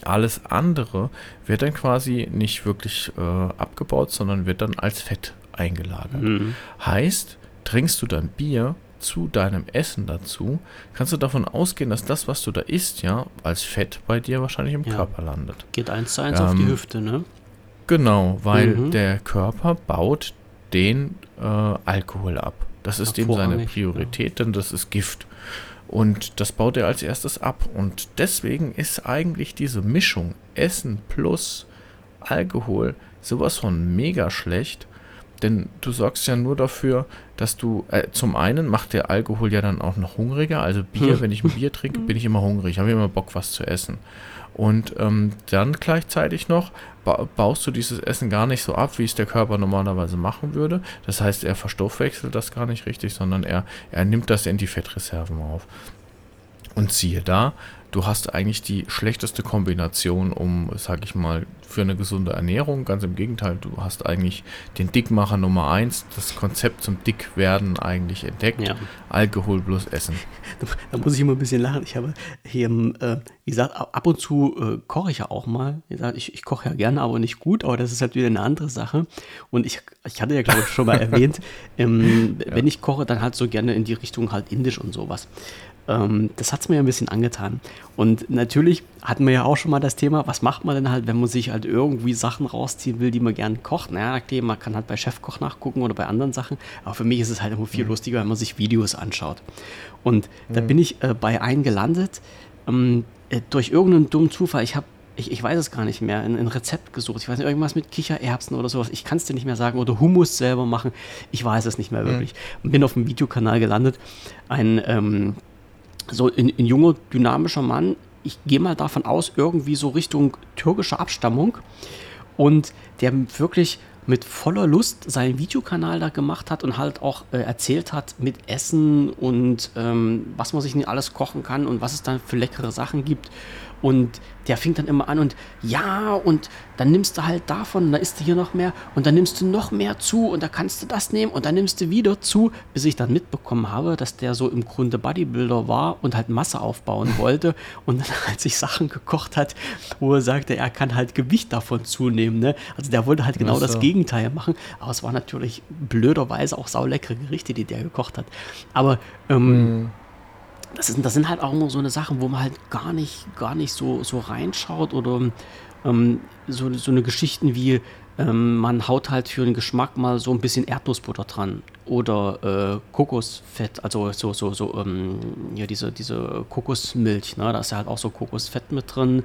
Alles andere wird dann quasi nicht wirklich äh, abgebaut, sondern wird dann als Fett eingelagert. Mhm. Heißt, trinkst du dann Bier, zu deinem Essen dazu, kannst du davon ausgehen, dass das, was du da isst, ja, als Fett bei dir wahrscheinlich im ja. Körper landet. Geht eins zu eins ähm, auf die ähm, Hüfte, ne? Genau, weil mhm. der Körper baut den äh, Alkohol ab. Das ist eben seine Priorität, ja. denn das ist Gift. Und das baut er als erstes ab. Und deswegen ist eigentlich diese Mischung Essen plus Alkohol sowas von mega schlecht denn du sorgst ja nur dafür, dass du, äh, zum einen macht der Alkohol ja dann auch noch hungriger. Also Bier, hm. wenn ich ein Bier trinke, bin ich immer hungrig, habe immer Bock, was zu essen. Und ähm, dann gleichzeitig noch ba baust du dieses Essen gar nicht so ab, wie es der Körper normalerweise machen würde. Das heißt, er verstoffwechselt das gar nicht richtig, sondern er, er nimmt das in die Fettreserven auf. Und siehe da, du hast eigentlich die schlechteste Kombination, um, sag ich mal, für eine gesunde Ernährung. Ganz im Gegenteil, du hast eigentlich den Dickmacher Nummer 1, das Konzept zum Dickwerden eigentlich entdeckt. Ja. Alkohol plus Essen. Da muss ich immer ein bisschen lachen. Ich habe hier, äh, wie gesagt, ab und zu äh, koche ich ja auch mal. Wie gesagt, ich, ich koche ja gerne, aber nicht gut, aber das ist halt wieder eine andere Sache. Und ich, ich hatte ja, glaube ich, schon mal erwähnt, ähm, ja. wenn ich koche, dann halt so gerne in die Richtung halt indisch und sowas. Ähm, das hat es mir ja ein bisschen angetan. Und natürlich hatten wir ja auch schon mal das Thema, was macht man denn halt, wenn man sich halt irgendwie Sachen rausziehen will, die man gern kocht. Naja, okay, man kann halt bei Chefkoch nachgucken oder bei anderen Sachen. Aber für mich ist es halt immer viel mhm. lustiger, wenn man sich Videos anschaut. Und mhm. da bin ich äh, bei einem gelandet, ähm, äh, durch irgendeinen dummen Zufall. Ich habe ich, ich, weiß es gar nicht mehr, ein, ein, Rezept gesucht. Ich weiß nicht, irgendwas mit Kichererbsen oder sowas. Ich kann es dir nicht mehr sagen. Oder Hummus selber machen. Ich weiß es nicht mehr mhm. wirklich. Mhm. Bin auf einem Videokanal gelandet. Ein ähm, so ein, ein junger, dynamischer Mann, ich gehe mal davon aus, irgendwie so Richtung türkischer Abstammung und der wirklich mit voller Lust seinen Videokanal da gemacht hat und halt auch äh, erzählt hat mit Essen und ähm, was man sich nicht alles kochen kann und was es dann für leckere Sachen gibt. Und der fing dann immer an und ja, und dann nimmst du halt davon, da isst du hier noch mehr und dann nimmst du noch mehr zu und da kannst du das nehmen und dann nimmst du wieder zu, bis ich dann mitbekommen habe, dass der so im Grunde Bodybuilder war und halt Masse aufbauen wollte und dann halt sich Sachen gekocht hat, wo er sagte, er kann halt Gewicht davon zunehmen. Ne? Also der wollte halt genau so. das Gegenteil machen, aber es war natürlich blöderweise auch sauleckere Gerichte, die der gekocht hat. Aber ähm, mhm das, ist, das sind halt auch immer so eine Sachen, wo man halt gar nicht, gar nicht so, so reinschaut oder ähm, so, so eine Geschichten wie ähm, man haut halt für den Geschmack mal so ein bisschen Erdnussbutter dran oder äh, Kokosfett, also so, so, so, ähm, ja, diese, diese Kokosmilch, ne? da ist ja halt auch so Kokosfett mit drin.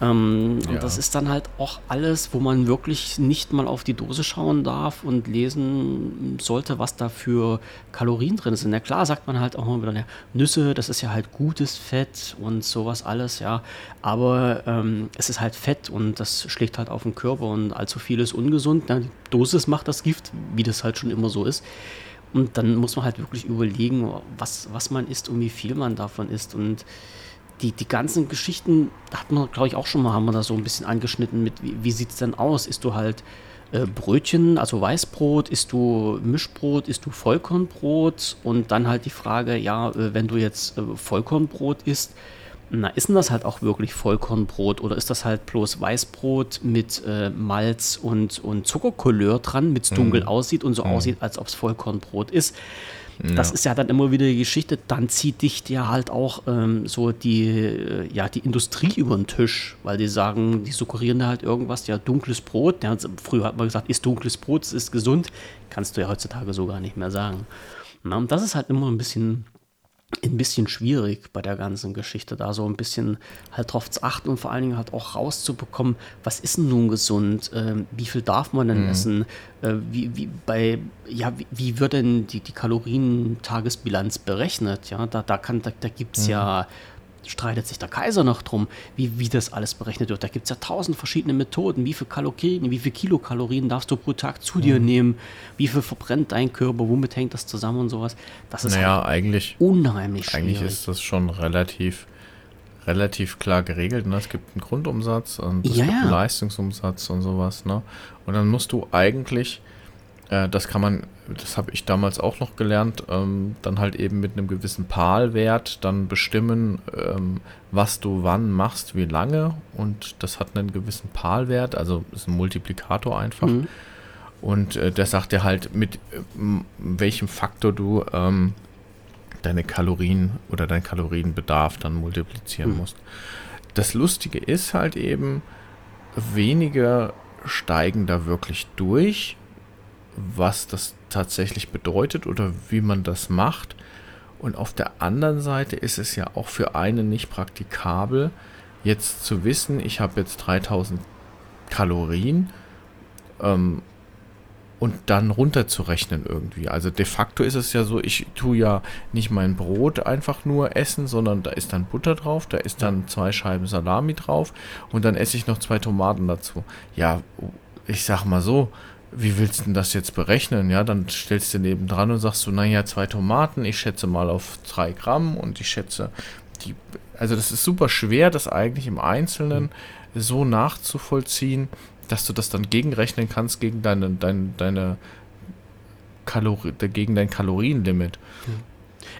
Ähm, ja. Und das ist dann halt auch alles, wo man wirklich nicht mal auf die Dose schauen darf und lesen sollte, was da für Kalorien drin sind. Ja klar sagt man halt auch mal wieder, ja, Nüsse, das ist ja halt gutes Fett und sowas alles, ja. Aber ähm, es ist halt Fett und das schlägt halt auf den Körper und allzu viel ist ungesund. Ja, die Dosis macht das Gift, wie das halt schon immer so ist. Und dann muss man halt wirklich überlegen, was, was man isst und wie viel man davon isst. Und die, die ganzen Geschichten hat man, glaube ich, auch schon mal, haben wir da so ein bisschen angeschnitten mit, wie, wie sieht es denn aus? Ist du halt äh, Brötchen, also Weißbrot, isst du Mischbrot, isst du Vollkornbrot? Und dann halt die Frage, ja, äh, wenn du jetzt äh, Vollkornbrot isst, na, ist denn das halt auch wirklich Vollkornbrot oder ist das halt bloß Weißbrot mit äh, Malz und, und Zuckercouleur dran, mit es dunkel mhm. aussieht und so mhm. aussieht, als ob es Vollkornbrot ist? Ja. Das ist ja dann immer wieder die Geschichte, dann zieht dich ja halt auch ähm, so die, äh, ja, die Industrie über den Tisch, weil die sagen, die suggerieren da halt irgendwas, ja, dunkles Brot, ja, früher hat man gesagt, ist dunkles Brot, es ist gesund, kannst du ja heutzutage so gar nicht mehr sagen. Na, und das ist halt immer ein bisschen ein bisschen schwierig bei der ganzen Geschichte, da so ein bisschen halt drauf zu achten und vor allen Dingen halt auch rauszubekommen, was ist denn nun gesund, äh, wie viel darf man denn mhm. essen, äh, wie, wie, bei, ja, wie, wie wird denn die, die Kalorientagesbilanz berechnet, ja, da, da kann, da, da gibt es mhm. ja streitet sich der Kaiser noch drum, wie, wie das alles berechnet wird. Da gibt es ja tausend verschiedene Methoden. Wie viel Kalorien, wie viel Kilokalorien darfst du pro Tag zu dir mhm. nehmen? Wie viel verbrennt dein Körper? Womit hängt das zusammen und sowas? Das ist naja, halt eigentlich, unheimlich schwierig. Eigentlich ist das schon relativ, relativ klar geregelt. Ne? Es gibt einen Grundumsatz und es ja, gibt einen Leistungsumsatz und sowas. Ne? Und dann musst du eigentlich äh, das kann man, das habe ich damals auch noch gelernt, ähm, dann halt eben mit einem gewissen PAL-Wert dann bestimmen, ähm, was du wann machst, wie lange. Und das hat einen gewissen PAL-Wert, also ist ein Multiplikator einfach. Mhm. Und äh, der sagt dir halt, mit äh, welchem Faktor du ähm, deine Kalorien oder deinen Kalorienbedarf dann multiplizieren mhm. musst. Das Lustige ist halt eben, wenige steigen da wirklich durch was das tatsächlich bedeutet oder wie man das macht. Und auf der anderen Seite ist es ja auch für einen nicht praktikabel, jetzt zu wissen, ich habe jetzt 3000 Kalorien ähm, und dann runterzurechnen irgendwie. Also de facto ist es ja so, ich tue ja nicht mein Brot einfach nur essen, sondern da ist dann Butter drauf, da ist dann zwei Scheiben Salami drauf und dann esse ich noch zwei Tomaten dazu. Ja, ich sag mal so, wie willst du denn das jetzt berechnen? Ja, dann stellst du neben dran und sagst du, naja, zwei Tomaten, ich schätze mal auf drei Gramm und ich schätze die, also das ist super schwer, das eigentlich im Einzelnen so nachzuvollziehen, dass du das dann gegenrechnen kannst gegen deine, deine, deine Kalori gegen dein Kalorienlimit.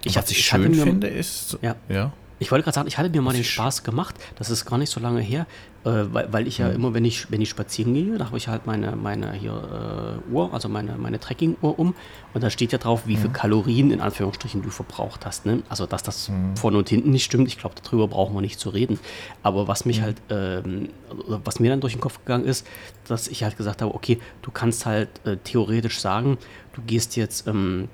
Ich, was ich schön finde, ist, ja. ja. Ich wollte gerade sagen, ich hatte mir mal den Spaß gemacht, das ist gar nicht so lange her, äh, weil, weil, ich ja mhm. immer, wenn ich, wenn ich spazieren gehe, da habe ich halt meine, meine hier, äh, Uhr, also meine, meine Tracking-Uhr um und da steht ja drauf, wie mhm. viel Kalorien in Anführungsstrichen du verbraucht hast. Ne? Also, dass das mhm. vorne und hinten nicht stimmt, ich glaube, darüber brauchen wir nicht zu reden. Aber was mich mhm. halt, ähm, was mir dann durch den Kopf gegangen ist, dass ich halt gesagt habe, okay, du kannst halt äh, theoretisch sagen, du gehst jetzt, ähm,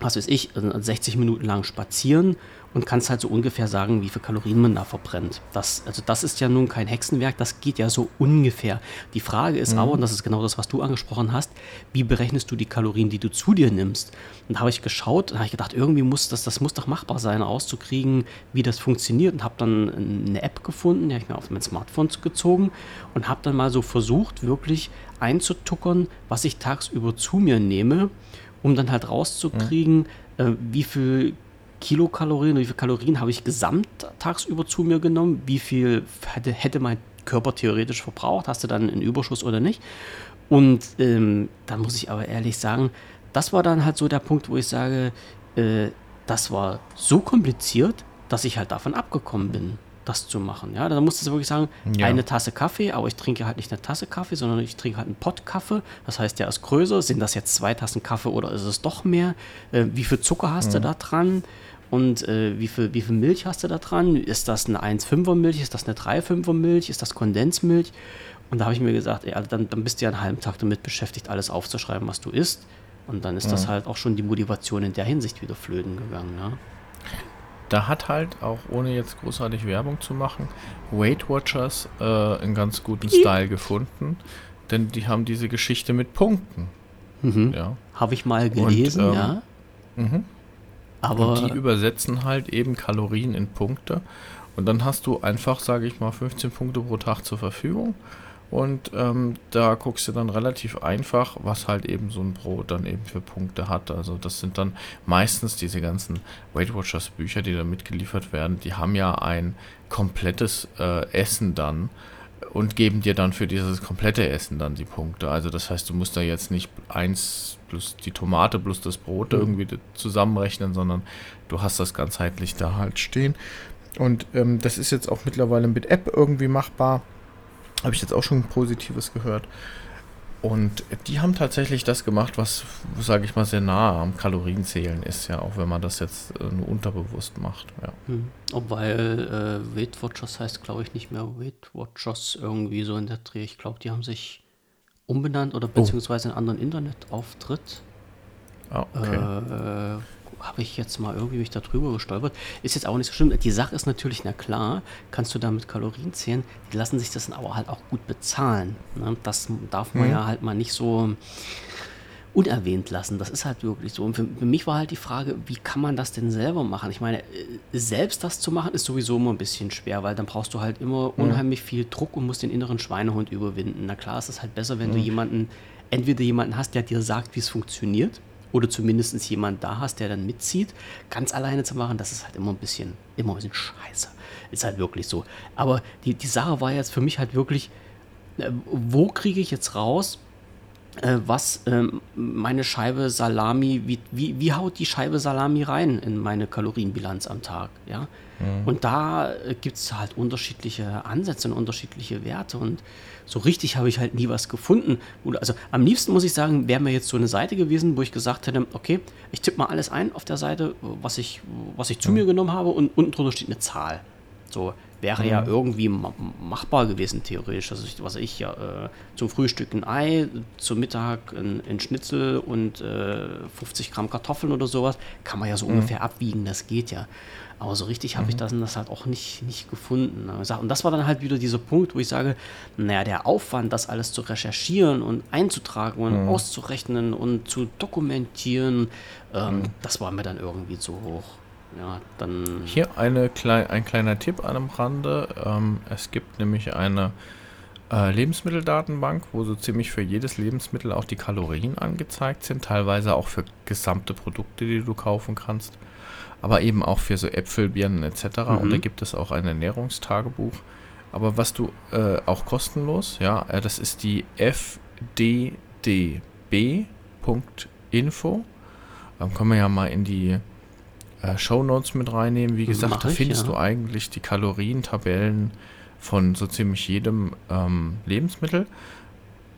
was weiß ich, 60 Minuten lang spazieren und kannst halt so ungefähr sagen, wie viel Kalorien man da verbrennt. Das, also das ist ja nun kein Hexenwerk, das geht ja so ungefähr. Die Frage ist mhm. aber, und das ist genau das, was du angesprochen hast, wie berechnest du die Kalorien, die du zu dir nimmst? Und da habe ich geschaut, da habe ich gedacht, irgendwie muss das, das muss doch machbar sein, rauszukriegen, wie das funktioniert und habe dann eine App gefunden, die habe ich mir auf mein Smartphone gezogen und habe dann mal so versucht, wirklich einzutuckern, was ich tagsüber zu mir nehme, um dann halt rauszukriegen, mhm. äh, wie viel Kilokalorien, wie viele Kalorien habe ich gesamt tagsüber zu mir genommen, wie viel hätte, hätte mein Körper theoretisch verbraucht, hast du dann einen Überschuss oder nicht. Und ähm, da muss ich aber ehrlich sagen, das war dann halt so der Punkt, wo ich sage, äh, das war so kompliziert, dass ich halt davon abgekommen bin, das zu machen. Ja, da musste ich wirklich sagen, ja. eine Tasse Kaffee, aber ich trinke halt nicht eine Tasse Kaffee, sondern ich trinke halt einen Pott Kaffee. Das heißt, der ist größer. Sind das jetzt zwei Tassen Kaffee oder ist es doch mehr? Äh, wie viel Zucker hast mhm. du da dran? Und äh, wie, viel, wie viel Milch hast du da dran? Ist das eine 1,5er Milch? Ist das eine 3,5er Milch? Ist das Kondensmilch? Und da habe ich mir gesagt, ja, dann, dann bist du ja einen halben Tag damit beschäftigt, alles aufzuschreiben, was du isst. Und dann ist ja. das halt auch schon die Motivation in der Hinsicht wieder flöten gegangen. Ja? Da hat halt, auch ohne jetzt großartig Werbung zu machen, Weight Watchers äh, einen ganz guten Style gefunden. Denn die haben diese Geschichte mit Punkten. Mhm. Ja. Habe ich mal gelesen, Und, ähm, ja. Mhm. Aber und die übersetzen halt eben Kalorien in Punkte. Und dann hast du einfach, sage ich mal, 15 Punkte pro Tag zur Verfügung. Und ähm, da guckst du dann relativ einfach, was halt eben so ein Brot dann eben für Punkte hat. Also das sind dann meistens diese ganzen Weight Watchers Bücher, die da mitgeliefert werden. Die haben ja ein komplettes äh, Essen dann und geben dir dann für dieses komplette Essen dann die Punkte. Also das heißt, du musst da jetzt nicht eins plus die Tomate plus das Brot mhm. irgendwie zusammenrechnen, sondern du hast das ganzheitlich da halt stehen. Und ähm, das ist jetzt auch mittlerweile mit App irgendwie machbar. Habe ich jetzt auch schon Positives gehört. Und die haben tatsächlich das gemacht, was, sage ich mal, sehr nah am Kalorienzählen ist, ja, auch wenn man das jetzt äh, nur unterbewusst macht. Ja. Hm. Auch weil äh, Weight Watchers heißt, glaube ich, nicht mehr Weight Watchers irgendwie so in der Dreh. Ich glaube, die haben sich umbenannt oder oh. beziehungsweise einen anderen Internetauftritt. Ah, okay. Äh, habe ich jetzt mal irgendwie mich da drüber gestolpert. Ist jetzt auch nicht so schlimm. Die Sache ist natürlich, na klar, kannst du damit Kalorien zählen. Die lassen sich das dann aber halt auch gut bezahlen. Ne? Das darf man mhm. ja halt mal nicht so unerwähnt lassen. Das ist halt wirklich so. Und für, für, mich war halt die Frage, wie kann man das denn selber machen? Ich meine, äh, selbst das zu machen ist sowieso immer ein bisschen schwer, weil dann brauchst du halt immer mhm. unheimlich viel Druck und musst den inneren Schweinehund überwinden. Na klar, ist es halt besser, wenn mhm. du jemanden, entweder jemanden hast, der dir sagt, wie es funktioniert oder zumindest jemand da hast, der dann mitzieht. Ganz alleine zu machen, das ist halt immer ein bisschen, immer ein bisschen scheiße. Ist halt wirklich so. Aber die, die Sache war jetzt für mich halt wirklich, äh, wo kriege ich jetzt raus, äh, was ähm, meine Scheibe Salami, wie, wie, wie haut die Scheibe Salami rein in meine Kalorienbilanz am Tag, ja? Mhm. Und da äh, gibt es halt unterschiedliche Ansätze und unterschiedliche Werte und so richtig habe ich halt nie was gefunden. Also am liebsten muss ich sagen, wäre mir jetzt so eine Seite gewesen, wo ich gesagt hätte, okay, ich tippe mal alles ein auf der Seite, was ich, was ich zu mhm. mir genommen habe und unten drunter steht eine Zahl. So wäre mhm. ja irgendwie machbar gewesen, theoretisch. Also ich, was ich ja äh, zum Frühstück ein Ei, zum Mittag ein, ein Schnitzel und äh, 50 Gramm Kartoffeln oder sowas, kann man ja so mhm. ungefähr abwiegen, das geht ja. Aber so richtig habe ich mhm. das, das halt auch nicht, nicht gefunden. Und das war dann halt wieder dieser Punkt, wo ich sage, naja, der Aufwand, das alles zu recherchieren und einzutragen und mhm. auszurechnen und zu dokumentieren, ähm, mhm. das war mir dann irgendwie zu hoch. Ja, dann Hier eine klei ein kleiner Tipp an am Rande. Ähm, es gibt nämlich eine äh, Lebensmitteldatenbank, wo so ziemlich für jedes Lebensmittel auch die Kalorien angezeigt sind, teilweise auch für gesamte Produkte, die du kaufen kannst aber eben auch für so Äpfel, Birnen etc. Mhm. Und da gibt es auch ein Ernährungstagebuch. Aber was du äh, auch kostenlos, ja, äh, das ist die fddb.info. Dann können wir ja mal in die äh, Show Notes mit reinnehmen. Wie gesagt, da findest ja. du eigentlich die Kalorientabellen von so ziemlich jedem ähm, Lebensmittel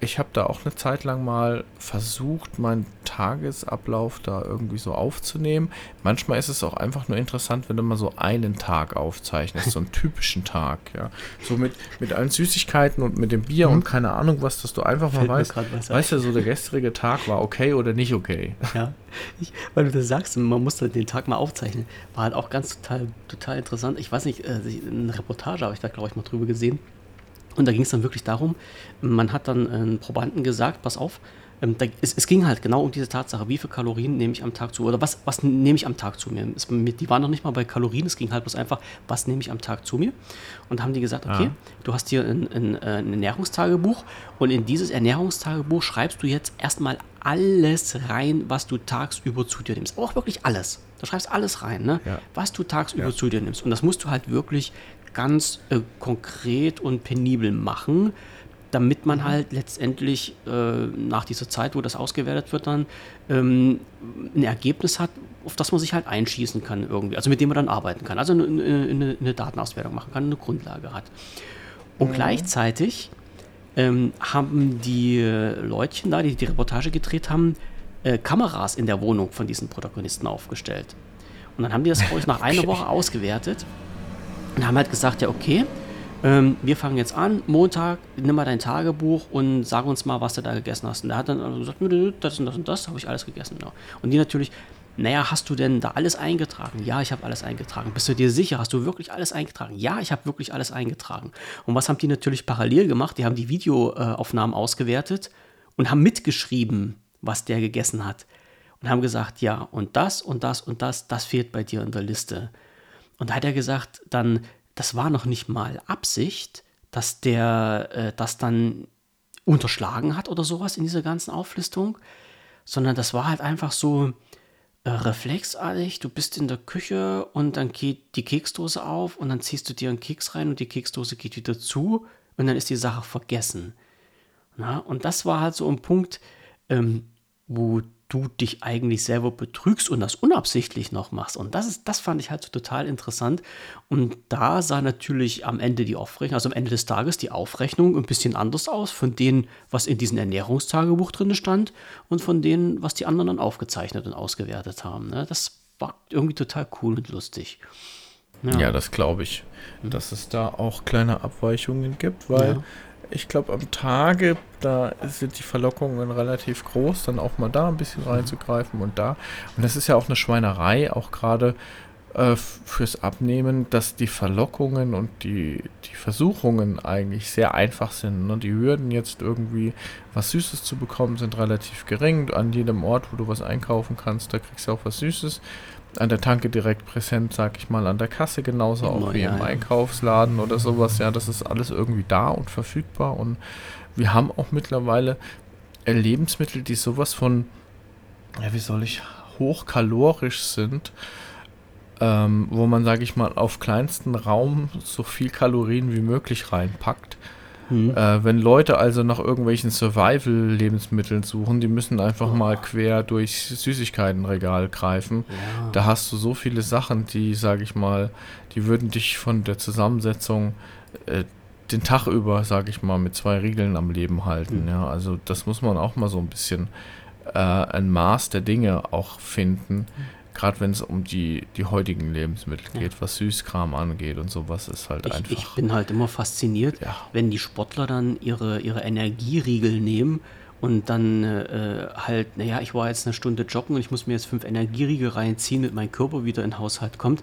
ich habe da auch eine Zeit lang mal versucht, meinen Tagesablauf da irgendwie so aufzunehmen. Manchmal ist es auch einfach nur interessant, wenn du mal so einen Tag aufzeichnest, so einen typischen Tag, ja. So mit, mit allen Süßigkeiten und mit dem Bier mhm. und keine Ahnung was, dass du einfach mal weißt, weißt du, so der gestrige Tag war okay oder nicht okay. Ja, ich, weil du das sagst, man muss den Tag mal aufzeichnen, war halt auch ganz total, total interessant. Ich weiß nicht, äh, eine Reportage habe ich da, glaube ich, mal drüber gesehen und da ging es dann wirklich darum, man hat dann einen Probanden gesagt, pass auf, ähm, da, es, es, ging halt genau um diese Tatsache, wie viele Kalorien nehme ich am Tag zu oder was, was nehme ich am Tag zu mir. Es, die waren noch nicht mal bei Kalorien, es ging halt bloß einfach, was nehme ich am Tag zu mir. Und da haben die gesagt, okay, ja. du hast hier ein, ein, äh, ein, Ernährungstagebuch und in dieses Ernährungstagebuch schreibst du jetzt erstmal alles rein, was du tagsüber zu dir nimmst. auch wirklich alles. Da schreibst alles rein, ne? Ja. was du tagsüber ja. zu dir nimmst. Und das musst du halt wirklich ganz äh, konkret und penibel machen, damit man mhm. halt letztendlich äh, nach dieser Zeit, wo das ausgewertet wird, dann ähm, ein Ergebnis hat, auf das man sich halt einschießen kann irgendwie, also mit dem man dann arbeiten kann, also eine, eine, eine Datenauswertung machen kann, eine Grundlage hat. Und mhm. gleichzeitig ähm, haben die Leutchen da, die die Reportage gedreht haben, äh, Kameras in der Wohnung von diesen Protagonisten aufgestellt. Und dann haben die das, glaube ich, nach okay. einer Woche ausgewertet und haben halt gesagt, ja, okay, ähm, wir fangen jetzt an, Montag, nimm mal dein Tagebuch und sag uns mal, was du da gegessen hast. Und der hat dann also gesagt, das und das und das habe ich alles gegessen. Ja. Und die natürlich, naja, hast du denn da alles eingetragen? Ja, ich habe alles eingetragen. Bist du dir sicher? Hast du wirklich alles eingetragen? Ja, ich habe wirklich alles eingetragen. Und was haben die natürlich parallel gemacht? Die haben die Videoaufnahmen ausgewertet und haben mitgeschrieben, was der gegessen hat. Und haben gesagt, ja, und das und das und das, das fehlt bei dir in der Liste. Und da hat er gesagt, dann, das war noch nicht mal Absicht, dass der äh, das dann unterschlagen hat oder sowas in dieser ganzen Auflistung, sondern das war halt einfach so äh, reflexartig. Du bist in der Küche und dann geht die Keksdose auf und dann ziehst du dir einen Keks rein und die Keksdose geht wieder zu und dann ist die Sache vergessen. Na, und das war halt so ein Punkt, ähm, wo du dich eigentlich selber betrügst und das unabsichtlich noch machst. Und das ist, das fand ich halt so total interessant. Und da sah natürlich am Ende die Aufrechnung, also am Ende des Tages die Aufrechnung ein bisschen anders aus von dem, was in diesem Ernährungstagebuch drin stand und von dem, was die anderen dann aufgezeichnet und ausgewertet haben. Ne? Das war irgendwie total cool und lustig. Ja, ja das glaube ich, dass es da auch kleine Abweichungen gibt, weil ja ich glaube, am Tage, da sind die Verlockungen relativ groß, dann auch mal da ein bisschen mhm. reinzugreifen und da. Und das ist ja auch eine Schweinerei, auch gerade äh, fürs Abnehmen, dass die Verlockungen und die, die Versuchungen eigentlich sehr einfach sind. Ne? Die Hürden jetzt irgendwie was Süßes zu bekommen sind relativ gering. An jedem Ort, wo du was einkaufen kannst, da kriegst du auch was Süßes an der Tanke direkt präsent, sag ich mal, an der Kasse genauso auch wie im Einkaufsladen oder sowas. Ja, das ist alles irgendwie da und verfügbar und wir haben auch mittlerweile äh, Lebensmittel, die sowas von, ja, wie soll ich, hochkalorisch sind, ähm, wo man, sage ich mal, auf kleinsten Raum so viel Kalorien wie möglich reinpackt. Mhm. Äh, wenn Leute also nach irgendwelchen Survival-Lebensmitteln suchen, die müssen einfach oh. mal quer durch Süßigkeitenregal greifen. Ja. Da hast du so viele Sachen, die, sage ich mal, die würden dich von der Zusammensetzung äh, den Tag über, sage ich mal, mit zwei Riegeln am Leben halten. Mhm. Ja, also das muss man auch mal so ein bisschen äh, ein Maß der Dinge auch finden. Mhm gerade wenn es um die, die heutigen Lebensmittel geht, ja. was Süßkram angeht und sowas, ist halt ich, einfach. Ich bin halt immer fasziniert, ja. wenn die Sportler dann ihre, ihre Energieriegel nehmen und dann äh, halt, naja, ich war jetzt eine Stunde joggen und ich muss mir jetzt fünf Energieriegel reinziehen, damit mein Körper wieder in den Haushalt kommt.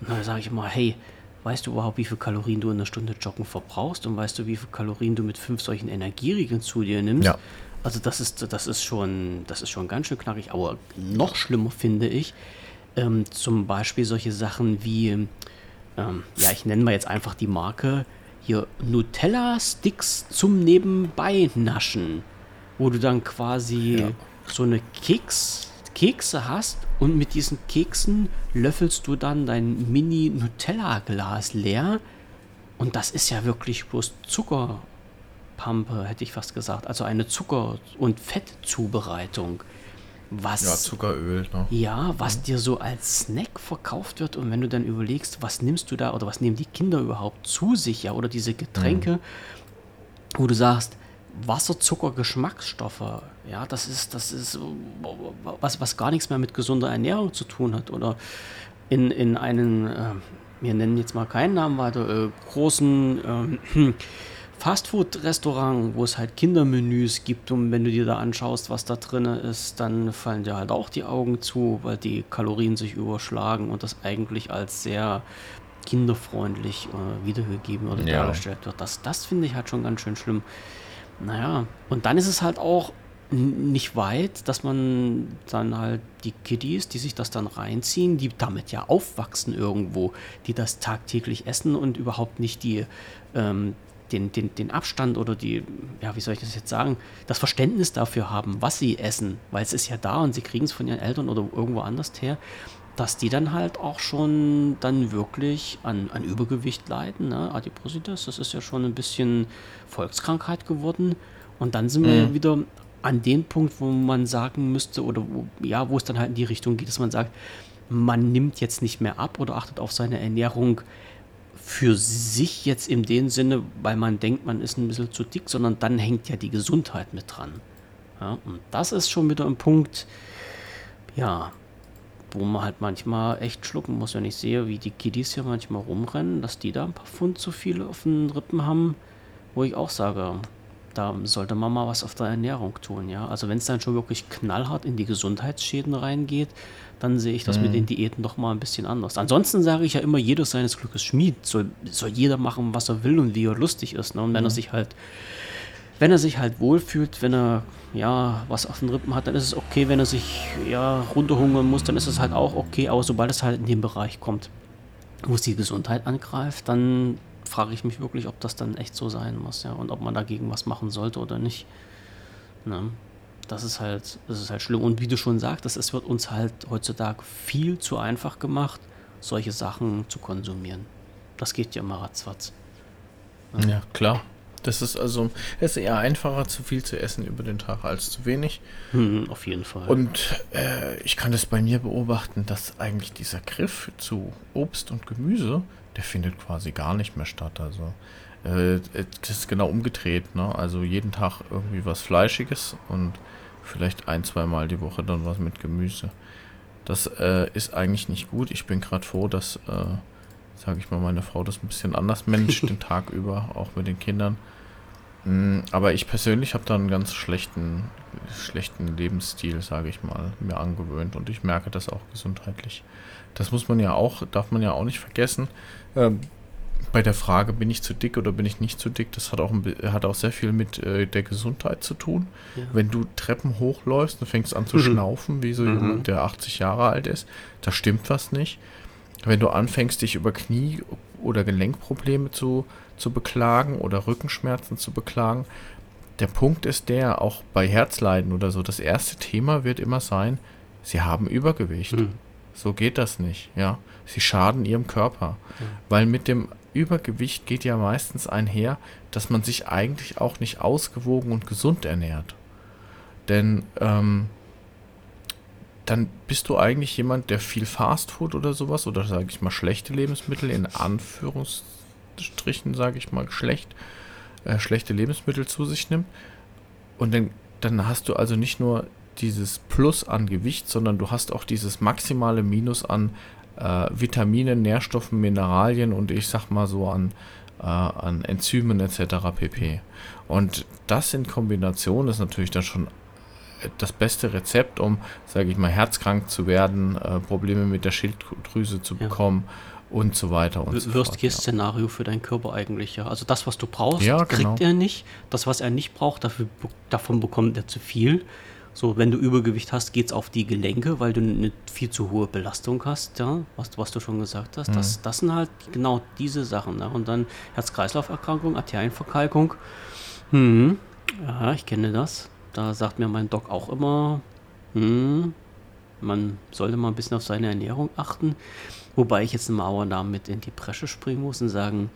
Und dann sage ich immer, hey, weißt du überhaupt, wie viel Kalorien du in einer Stunde Joggen verbrauchst und weißt du, wie viel Kalorien du mit fünf solchen Energieriegeln zu dir nimmst? Ja. Also das ist, das ist schon, das ist schon ganz schön knackig. Aber noch schlimmer finde ich ähm, zum Beispiel solche Sachen wie, ähm, ja, ich nenne mal jetzt einfach die Marke hier Nutella-Sticks zum Nebenbei naschen, wo du dann quasi ja. so eine Keks, Kekse hast und mit diesen Keksen löffelst du dann dein Mini-Nutella-Glas leer. Und das ist ja wirklich bloß Zucker Pampe, hätte ich fast gesagt. Also eine Zucker- und Fettzubereitung. Was, ja, Zuckeröl. Ne? Ja, was mhm. dir so als Snack verkauft wird. Und wenn du dann überlegst, was nimmst du da oder was nehmen die Kinder überhaupt zu sich, ja, oder diese Getränke, mhm. wo du sagst, Wasser, Zucker, Geschmacksstoffe, ja, das ist, das ist was, was gar nichts mehr mit gesunder Ernährung zu tun hat. Oder in, in einen, äh, wir nennen jetzt mal keinen Namen weiter, äh, großen äh, Fastfood-Restaurant, wo es halt Kindermenüs gibt und wenn du dir da anschaust, was da drin ist, dann fallen dir halt auch die Augen zu, weil die Kalorien sich überschlagen und das eigentlich als sehr kinderfreundlich äh, wiedergegeben oder ja. dargestellt wird. Das, das finde ich halt schon ganz schön schlimm. Naja, und dann ist es halt auch nicht weit, dass man dann halt die Kiddies, die sich das dann reinziehen, die damit ja aufwachsen irgendwo, die das tagtäglich essen und überhaupt nicht die, ähm, den, den, den Abstand oder die, ja, wie soll ich das jetzt sagen, das Verständnis dafür haben, was sie essen, weil es ist ja da und sie kriegen es von ihren Eltern oder irgendwo anders her, dass die dann halt auch schon dann wirklich an, an Übergewicht leiden. Ne? Adipositas, das ist ja schon ein bisschen Volkskrankheit geworden. Und dann sind mhm. wir wieder an dem Punkt, wo man sagen müsste, oder wo, ja, wo es dann halt in die Richtung geht, dass man sagt, man nimmt jetzt nicht mehr ab oder achtet auf seine Ernährung für sich jetzt in dem Sinne, weil man denkt, man ist ein bisschen zu dick, sondern dann hängt ja die Gesundheit mit dran. Ja, und das ist schon wieder ein Punkt, ja, wo man halt manchmal echt schlucken muss, wenn ich sehe, wie die Kiddies hier manchmal rumrennen, dass die da ein paar Pfund zu viel auf den Rippen haben, wo ich auch sage, da sollte man mal was auf der Ernährung tun, ja. Also wenn es dann schon wirklich knallhart in die Gesundheitsschäden reingeht, dann sehe ich das mhm. mit den Diäten doch mal ein bisschen anders. Ansonsten sage ich ja immer, jeder seines Glückes Schmied. Soll, soll jeder machen, was er will und wie er lustig ist. Ne? Und wenn mhm. er sich halt, wenn er sich halt wohlfühlt, wenn er ja was auf den Rippen hat, dann ist es okay. Wenn er sich ja runterhungern muss, dann ist es halt auch okay. Aber sobald es halt in den Bereich kommt, wo es die Gesundheit angreift, dann frage ich mich wirklich, ob das dann echt so sein muss, ja, und ob man dagegen was machen sollte oder nicht. Ne? Das ist halt, das ist halt schlimm. Und wie du schon sagtest, es wird uns halt heutzutage viel zu einfach gemacht, solche Sachen zu konsumieren. Das geht ja immer ratzfatz. Ja, ja klar. Das ist also, es ist eher einfacher, zu viel zu essen über den Tag als zu wenig. Hm, auf jeden Fall. Und äh, ich kann das bei mir beobachten, dass eigentlich dieser Griff zu Obst und Gemüse, der findet quasi gar nicht mehr statt. Also äh, das ist genau umgedreht. Ne? Also jeden Tag irgendwie was Fleischiges und vielleicht ein, zweimal die Woche dann was mit Gemüse. Das äh, ist eigentlich nicht gut. Ich bin gerade froh, dass, äh, sage ich mal, meine Frau das ein bisschen anders managt den Tag über, auch mit den Kindern. Mm, aber ich persönlich habe da einen ganz schlechten, schlechten Lebensstil, sage ich mal, mir angewöhnt und ich merke das auch gesundheitlich. Das muss man ja auch, darf man ja auch nicht vergessen. Ähm, bei der Frage, bin ich zu dick oder bin ich nicht zu dick, das hat auch, hat auch sehr viel mit äh, der Gesundheit zu tun. Ja. Wenn du Treppen hochläufst und fängst an zu mhm. schnaufen, wie so mhm. jemand, der 80 Jahre alt ist, da stimmt was nicht. Wenn du anfängst, dich über Knie- oder Gelenkprobleme zu, zu beklagen oder Rückenschmerzen zu beklagen, der Punkt ist der, auch bei Herzleiden oder so, das erste Thema wird immer sein, sie haben Übergewicht. Mhm. So geht das nicht, ja. Sie schaden ihrem Körper. Mhm. Weil mit dem Übergewicht geht ja meistens einher, dass man sich eigentlich auch nicht ausgewogen und gesund ernährt. Denn ähm, dann bist du eigentlich jemand, der viel Fastfood oder sowas oder sage ich mal schlechte Lebensmittel in Anführungsstrichen, sage ich mal schlecht, äh, schlechte Lebensmittel zu sich nimmt. Und dann, dann hast du also nicht nur dieses Plus an Gewicht, sondern du hast auch dieses maximale Minus an äh, Vitaminen, Nährstoffen, Mineralien und ich sag mal so an, äh, an Enzymen etc. pp. Und das in Kombination ist natürlich dann schon das beste Rezept, um, sage ich mal, herzkrank zu werden, äh, Probleme mit der Schilddrüse zu bekommen ja. und so weiter und so Worst Case Szenario für deinen Körper eigentlich, ja. Also das, was du brauchst, ja, genau. kriegt er nicht. Das, was er nicht braucht, dafür, davon bekommt er zu viel. So, wenn du Übergewicht hast, geht es auf die Gelenke, weil du eine viel zu hohe Belastung hast, ja, was, was du schon gesagt hast. Mhm. Das, das sind halt genau diese Sachen. Ne? Und dann Herz-Kreislauf-Erkrankung, Arterienverkalkung. Hm, ja, ich kenne das. Da sagt mir mein Doc auch immer, hm, man sollte mal ein bisschen auf seine Ernährung achten. Wobei ich jetzt einen Mauernamen mit in die Bresche springen muss und sagen,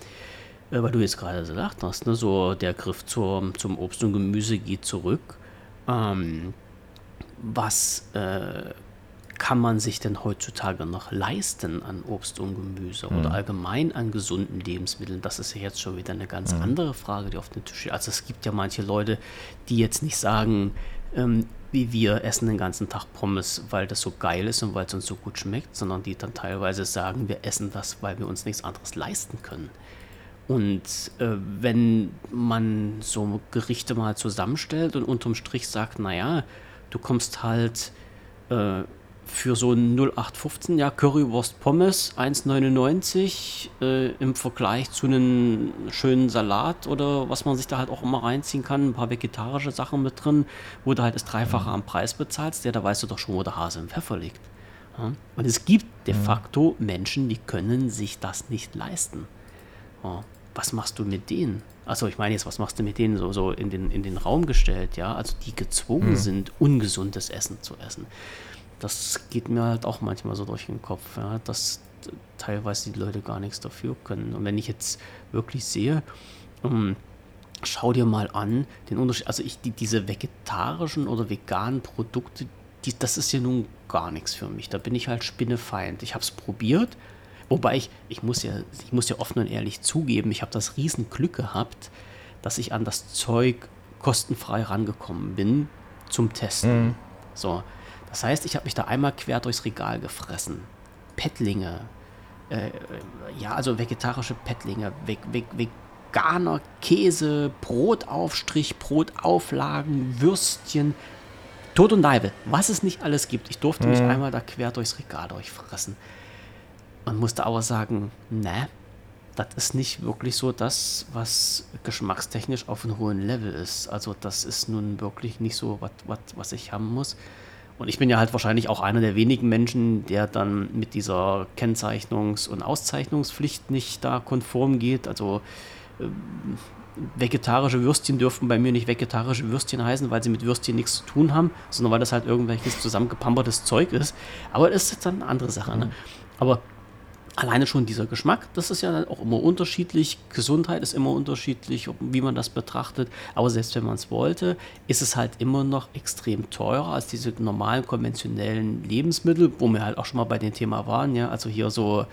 äh, weil du jetzt gerade gesagt hast, ne, so der Griff zur, zum Obst und Gemüse geht zurück. Ähm, was äh, kann man sich denn heutzutage noch leisten an Obst und Gemüse mhm. oder allgemein an gesunden Lebensmitteln? Das ist ja jetzt schon wieder eine ganz mhm. andere Frage, die auf den Tisch steht. Also es gibt ja manche Leute, die jetzt nicht sagen, ähm, wie wir essen den ganzen Tag Pommes, weil das so geil ist und weil es uns so gut schmeckt, sondern die dann teilweise sagen, wir essen das, weil wir uns nichts anderes leisten können. Und äh, wenn man so Gerichte mal zusammenstellt und unterm Strich sagt, naja, du kommst halt äh, für so ein 0815, ja, Currywurst Pommes 1,99 äh, im Vergleich zu einem schönen Salat oder was man sich da halt auch immer reinziehen kann, ein paar vegetarische Sachen mit drin, wo du halt das Dreifache am Preis bezahlst, ja, da weißt du doch schon, wo der Hase im Pfeffer liegt. Ja? Und es gibt de facto Menschen, die können sich das nicht leisten. Ja was machst du mit denen? Also ich meine jetzt, was machst du mit denen so, so in, den, in den Raum gestellt, ja? Also die gezwungen hm. sind, ungesundes Essen zu essen. Das geht mir halt auch manchmal so durch den Kopf, ja? dass teilweise die Leute gar nichts dafür können. Und wenn ich jetzt wirklich sehe, um, ähm, schau dir mal an, den Unterschied, also ich, die, diese vegetarischen oder veganen Produkte, die, das ist ja nun gar nichts für mich. Da bin ich halt Spinnefeind. Ich habe es probiert, Wobei ich, ich muss ja, ich muss ja offen und ehrlich zugeben, ich habe das Riesenglück gehabt, dass ich an das Zeug kostenfrei rangekommen bin zum Testen. Mhm. So, das heißt, ich habe mich da einmal quer durchs Regal gefressen. Pettlinge, äh, ja, also vegetarische Pettlinge, ve ve veganer Käse, Brotaufstrich, Brotauflagen, Würstchen, Tod und Leibel, was es nicht alles gibt. Ich durfte mhm. mich einmal da quer durchs Regal durchfressen. Man musste aber sagen, ne, das ist nicht wirklich so das, was geschmackstechnisch auf einem hohen Level ist. Also das ist nun wirklich nicht so, was, was ich haben muss. Und ich bin ja halt wahrscheinlich auch einer der wenigen Menschen, der dann mit dieser Kennzeichnungs- und Auszeichnungspflicht nicht da konform geht. Also äh, vegetarische Würstchen dürfen bei mir nicht vegetarische Würstchen heißen, weil sie mit Würstchen nichts zu tun haben, sondern weil das halt irgendwelches zusammengepampertes Zeug ist. Aber das ist dann eine andere Sache. Ne? Aber alleine schon dieser Geschmack, das ist ja auch immer unterschiedlich. Gesundheit ist immer unterschiedlich, wie man das betrachtet. Aber selbst wenn man es wollte, ist es halt immer noch extrem teurer als diese normalen konventionellen Lebensmittel, wo wir halt auch schon mal bei dem Thema waren. Ja, also hier so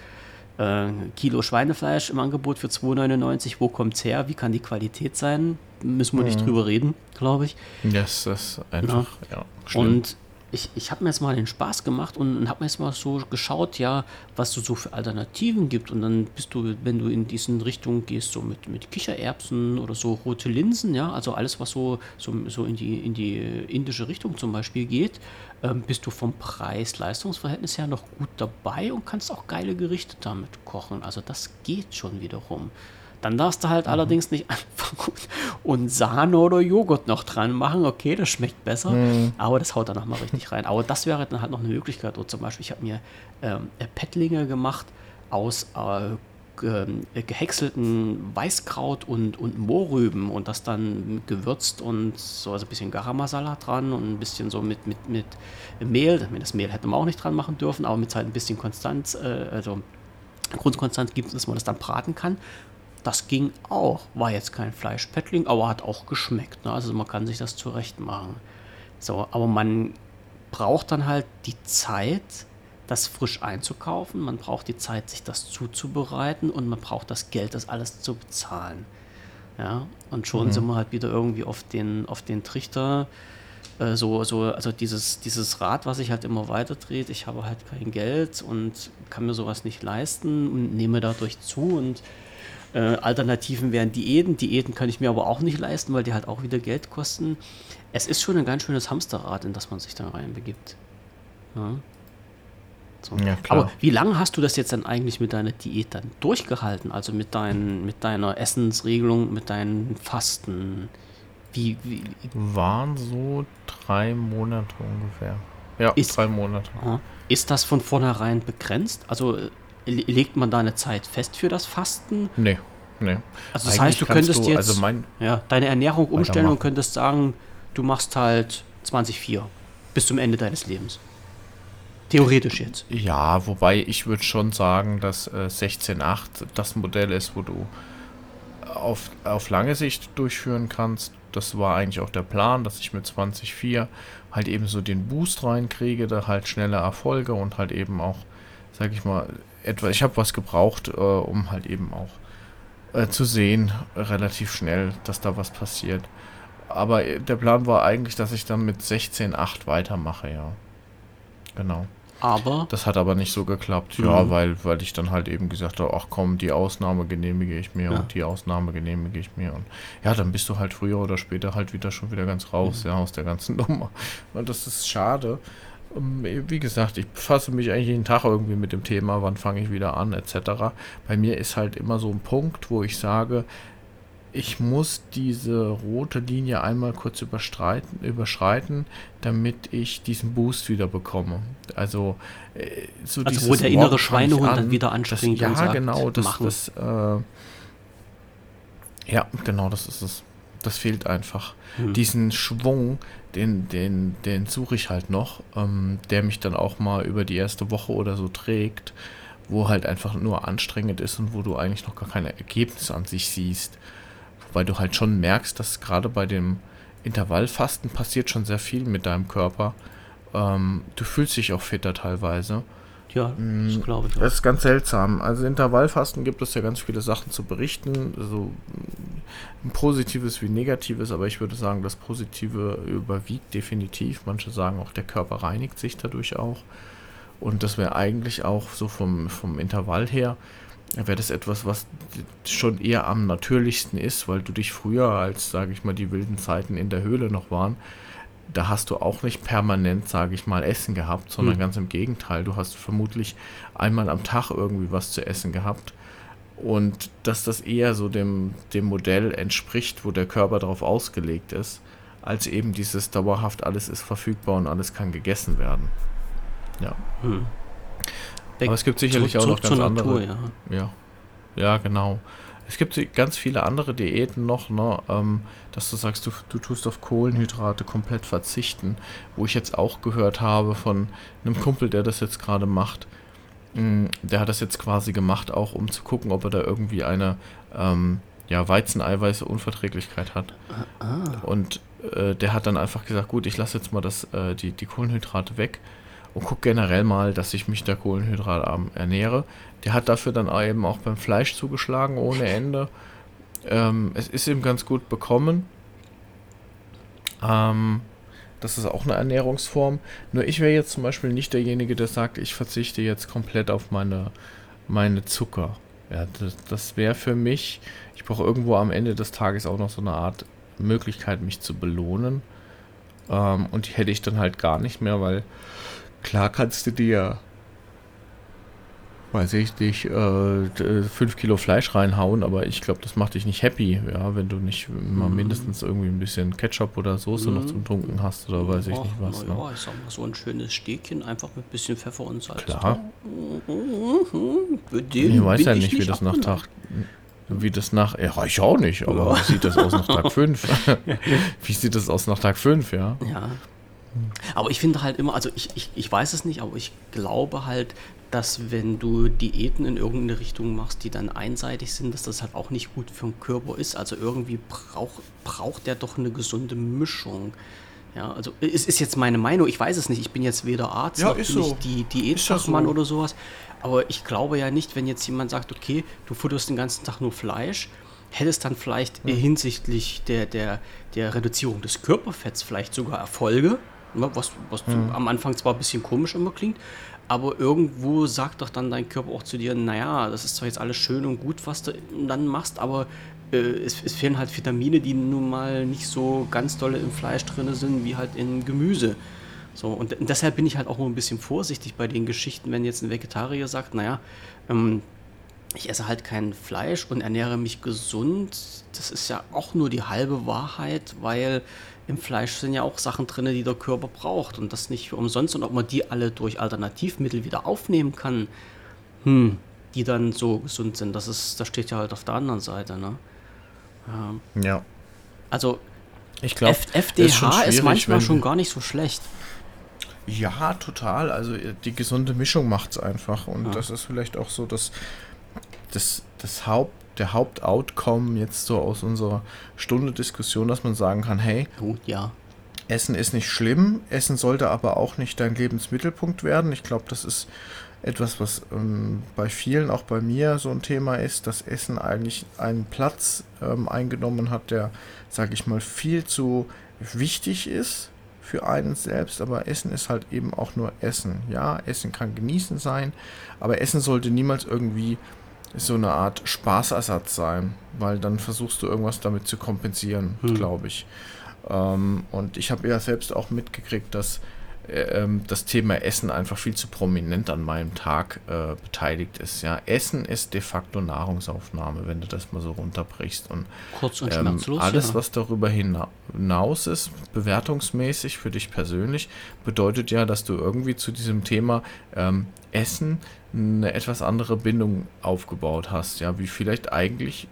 äh, Kilo Schweinefleisch im Angebot für 2,99. Wo kommt es her? Wie kann die Qualität sein? Müssen wir mhm. nicht drüber reden, glaube ich. Das ist einfach, ja. ja und ich, ich habe mir jetzt mal den Spaß gemacht und, habe mir jetzt mal so geschaut, ja, was es so für Alternativen gibt. Und dann bist du, wenn du in diesen Richtung gehst, so mit, mit Kichererbsen oder so rote Linsen, ja, also alles, was so, so, so in, die, in die indische Richtung zum Beispiel geht, ähm, bist du vom Preis-Leistungsverhältnis her noch gut dabei und kannst auch geile Gerichte damit kochen. Also das geht schon wiederum. Dann darfst du halt mhm. allerdings nicht anfangen und Sahne oder Joghurt noch dran machen. Okay, das schmeckt besser, mhm. aber das haut dann nochmal richtig rein. Aber das wäre dann halt noch eine Möglichkeit. Oder zum Beispiel, ich habe mir ähm, Pettlinge gemacht aus äh, gehäckselten Weißkraut und, und Mohrrüben und das dann gewürzt und so also ein bisschen Garam Masala dran und ein bisschen so mit, mit, mit Mehl. Das Mehl hätte man auch nicht dran machen dürfen, aber mit halt ein bisschen Konstanz, äh, also Grundkonstanz gibt, dass man das dann braten kann. Das ging auch. War jetzt kein Fleischpettling, aber hat auch geschmeckt. Ne? Also man kann sich das zurecht machen. So, aber man braucht dann halt die Zeit, das frisch einzukaufen. Man braucht die Zeit, sich das zuzubereiten und man braucht das Geld, das alles zu bezahlen. Ja, und schon mhm. sind wir halt wieder irgendwie auf den, auf den Trichter. Äh, so, so, also dieses, dieses Rad, was sich halt immer weiter dreht, ich habe halt kein Geld und kann mir sowas nicht leisten und nehme dadurch zu und äh, Alternativen wären Diäten. Diäten kann ich mir aber auch nicht leisten, weil die halt auch wieder Geld kosten. Es ist schon ein ganz schönes Hamsterrad, in das man sich da reinbegibt. Ja. So. Ja, aber wie lange hast du das jetzt dann eigentlich mit deiner Diät dann durchgehalten? Also mit, dein, mit deiner Essensregelung, mit deinen Fasten? Wie, wie? Waren so drei Monate ungefähr. Ja, ist, drei Monate. Ist das von vornherein begrenzt? Also äh, legt man da eine Zeit fest für das Fasten? Nee, nee. Also das Eigentlich heißt, du könntest du, jetzt also mein, ja, deine Ernährung umstellen und könntest sagen, du machst halt 20,4 bis zum Ende deines Lebens. Theoretisch jetzt. Ja, wobei ich würde schon sagen, dass äh, 16.8 das Modell ist, wo du auf, auf lange Sicht durchführen kannst. Das war eigentlich auch der Plan, dass ich mit 20.4 halt eben so den Boost reinkriege, da halt schnelle Erfolge und halt eben auch, sag ich mal, etwa, ich habe was gebraucht, äh, um halt eben auch äh, zu sehen, relativ schnell, dass da was passiert. Aber äh, der Plan war eigentlich, dass ich dann mit 16.8 weitermache, ja. Genau. Aber. Das hat aber nicht so geklappt, mhm. ja, weil, weil ich dann halt eben gesagt habe, ach komm, die Ausnahme genehmige ich mir ja. und die Ausnahme genehmige ich mir. Und ja, dann bist du halt früher oder später halt wieder schon wieder ganz raus, mhm. ja, aus der ganzen Nummer. Und das ist schade. Ähm, wie gesagt, ich befasse mich eigentlich jeden Tag irgendwie mit dem Thema, wann fange ich wieder an, etc. Bei mir ist halt immer so ein Punkt, wo ich sage, ich muss diese rote Linie einmal kurz überschreiten, damit ich diesen Boost wieder bekomme. Also, äh, so also wo der innere Schweinehund an, dann wieder anspringt. Das, ja, sagt, genau, das, das äh, ja, genau, das ist es. Das fehlt einfach. Hm. Diesen Schwung, den, den, den suche ich halt noch, ähm, der mich dann auch mal über die erste Woche oder so trägt, wo halt einfach nur anstrengend ist und wo du eigentlich noch gar keine Ergebnisse an sich siehst. Wobei du halt schon merkst, dass gerade bei dem Intervallfasten passiert schon sehr viel mit deinem Körper. Ähm, du fühlst dich auch fitter teilweise. Ja, das mm, glaube ich. Auch. Das ist ganz seltsam. Also Intervallfasten gibt es ja ganz viele Sachen zu berichten, so ein mm, positives wie negatives, aber ich würde sagen, das Positive überwiegt definitiv. Manche sagen auch, der Körper reinigt sich dadurch auch. Und das wäre eigentlich auch so vom, vom Intervall her, wäre das etwas, was schon eher am natürlichsten ist, weil du dich früher, als, sage ich mal, die wilden Zeiten in der Höhle noch waren, da hast du auch nicht permanent, sage ich mal, Essen gehabt, sondern hm. ganz im Gegenteil. Du hast vermutlich einmal am Tag irgendwie was zu essen gehabt. Und dass das eher so dem, dem Modell entspricht, wo der Körper darauf ausgelegt ist, als eben dieses dauerhaft alles ist verfügbar und alles kann gegessen werden. Ja. Hm. Aber es gibt sicherlich zurück, auch noch ganz andere. Natur, ja. ja. Ja, genau. Es gibt ganz viele andere Diäten noch, ne, ähm, dass du sagst, du, du tust auf Kohlenhydrate komplett verzichten, wo ich jetzt auch gehört habe von einem Kumpel, der das jetzt gerade macht, Mm, der hat das jetzt quasi gemacht, auch um zu gucken, ob er da irgendwie eine ähm, ja, Weizeneiweiße-Unverträglichkeit hat. Ah. Und äh, der hat dann einfach gesagt, gut, ich lasse jetzt mal das, äh, die, die Kohlenhydrate weg und gucke generell mal, dass ich mich da kohlenhydratarm ernähre. Der hat dafür dann eben auch beim Fleisch zugeschlagen ohne Ende. Ähm, es ist ihm ganz gut bekommen. Ähm, das ist auch eine Ernährungsform. Nur ich wäre jetzt zum Beispiel nicht derjenige, der sagt, ich verzichte jetzt komplett auf meine, meine Zucker. Ja, das, das wäre für mich, ich brauche irgendwo am Ende des Tages auch noch so eine Art Möglichkeit, mich zu belohnen. Ähm, und die hätte ich dann halt gar nicht mehr, weil klar kannst du dir weiß ich nicht, äh, fünf Kilo Fleisch reinhauen, aber ich glaube, das macht dich nicht happy, ja, wenn du nicht mal mhm. mindestens irgendwie ein bisschen Ketchup oder Soße mhm. noch zum Tunken hast oder weiß ich Och, nicht was. Ja, ne? ich sag mal, so ein schönes Stäbchen einfach mit ein bisschen Pfeffer und Salz. Klar. Mhm. Ich weiß ja nicht, wie das nach Tag, wie das nach, ja, ich auch nicht, aber wie sieht das aus nach Tag 5? wie sieht das aus nach Tag 5, ja? Ja. Aber ich finde halt immer, also ich, ich, ich weiß es nicht, aber ich glaube halt, dass wenn du Diäten in irgendeine Richtung machst, die dann einseitig sind, dass das halt auch nicht gut für den Körper ist. Also irgendwie braucht, braucht der doch eine gesunde Mischung. Ja, also es ist jetzt meine Meinung, ich weiß es nicht, ich bin jetzt weder Arzt ja, noch so. nicht die Diätfachmann so. oder sowas, aber ich glaube ja nicht, wenn jetzt jemand sagt, okay, du futterst den ganzen Tag nur Fleisch, hättest dann vielleicht hm. hinsichtlich der, der, der Reduzierung des Körperfetts vielleicht sogar Erfolge, ne, was, was hm. am Anfang zwar ein bisschen komisch immer klingt, aber irgendwo sagt doch dann dein Körper auch zu dir, naja, das ist zwar jetzt alles schön und gut, was du dann machst, aber äh, es, es, fehlen halt Vitamine, die nun mal nicht so ganz dolle im Fleisch drin sind, wie halt in Gemüse. So, und, deshalb bin ich halt auch nur ein bisschen vorsichtig bei den Geschichten, wenn jetzt ein Vegetarier sagt, naja, ähm, ich esse halt kein Fleisch und ernähre mich gesund. Das ist ja auch nur die halbe Wahrheit, weil im Fleisch sind ja auch Sachen drin, die der Körper braucht und das nicht für umsonst und ob man die alle durch Alternativmittel wieder aufnehmen kann, hm, die dann so gesund sind, das ist, das steht ja halt auf der anderen Seite, ne? Ja. ja. Also ich glaube, FDH ist, ist manchmal schon gar nicht so schlecht. Ja, total. Also die gesunde Mischung macht es einfach. Und ja. das ist vielleicht auch so das, das, das Haupt, der Hauptoutcome jetzt so aus unserer Stunde Diskussion, dass man sagen kann, hey, Gut, ja. Essen ist nicht schlimm, Essen sollte aber auch nicht dein Lebensmittelpunkt werden. Ich glaube, das ist etwas, was ähm, bei vielen, auch bei mir, so ein Thema ist, dass Essen eigentlich einen Platz ähm, eingenommen hat, der, sage ich mal, viel zu wichtig ist für einen selbst, aber Essen ist halt eben auch nur Essen. Ja, Essen kann genießen sein, aber Essen sollte niemals irgendwie so eine Art Spaßersatz sein, weil dann versuchst du irgendwas damit zu kompensieren, hm. glaube ich. Ähm, und ich habe ja selbst auch mitgekriegt, dass das Thema Essen einfach viel zu prominent an meinem Tag äh, beteiligt ist. Ja, Essen ist de facto Nahrungsaufnahme, wenn du das mal so runterbrichst. Und, Kurz und ähm, schmerzlos. Alles, ja. was darüber hinaus ist, bewertungsmäßig für dich persönlich, bedeutet ja, dass du irgendwie zu diesem Thema ähm, Essen eine etwas andere Bindung aufgebaut hast, ja, wie vielleicht eigentlich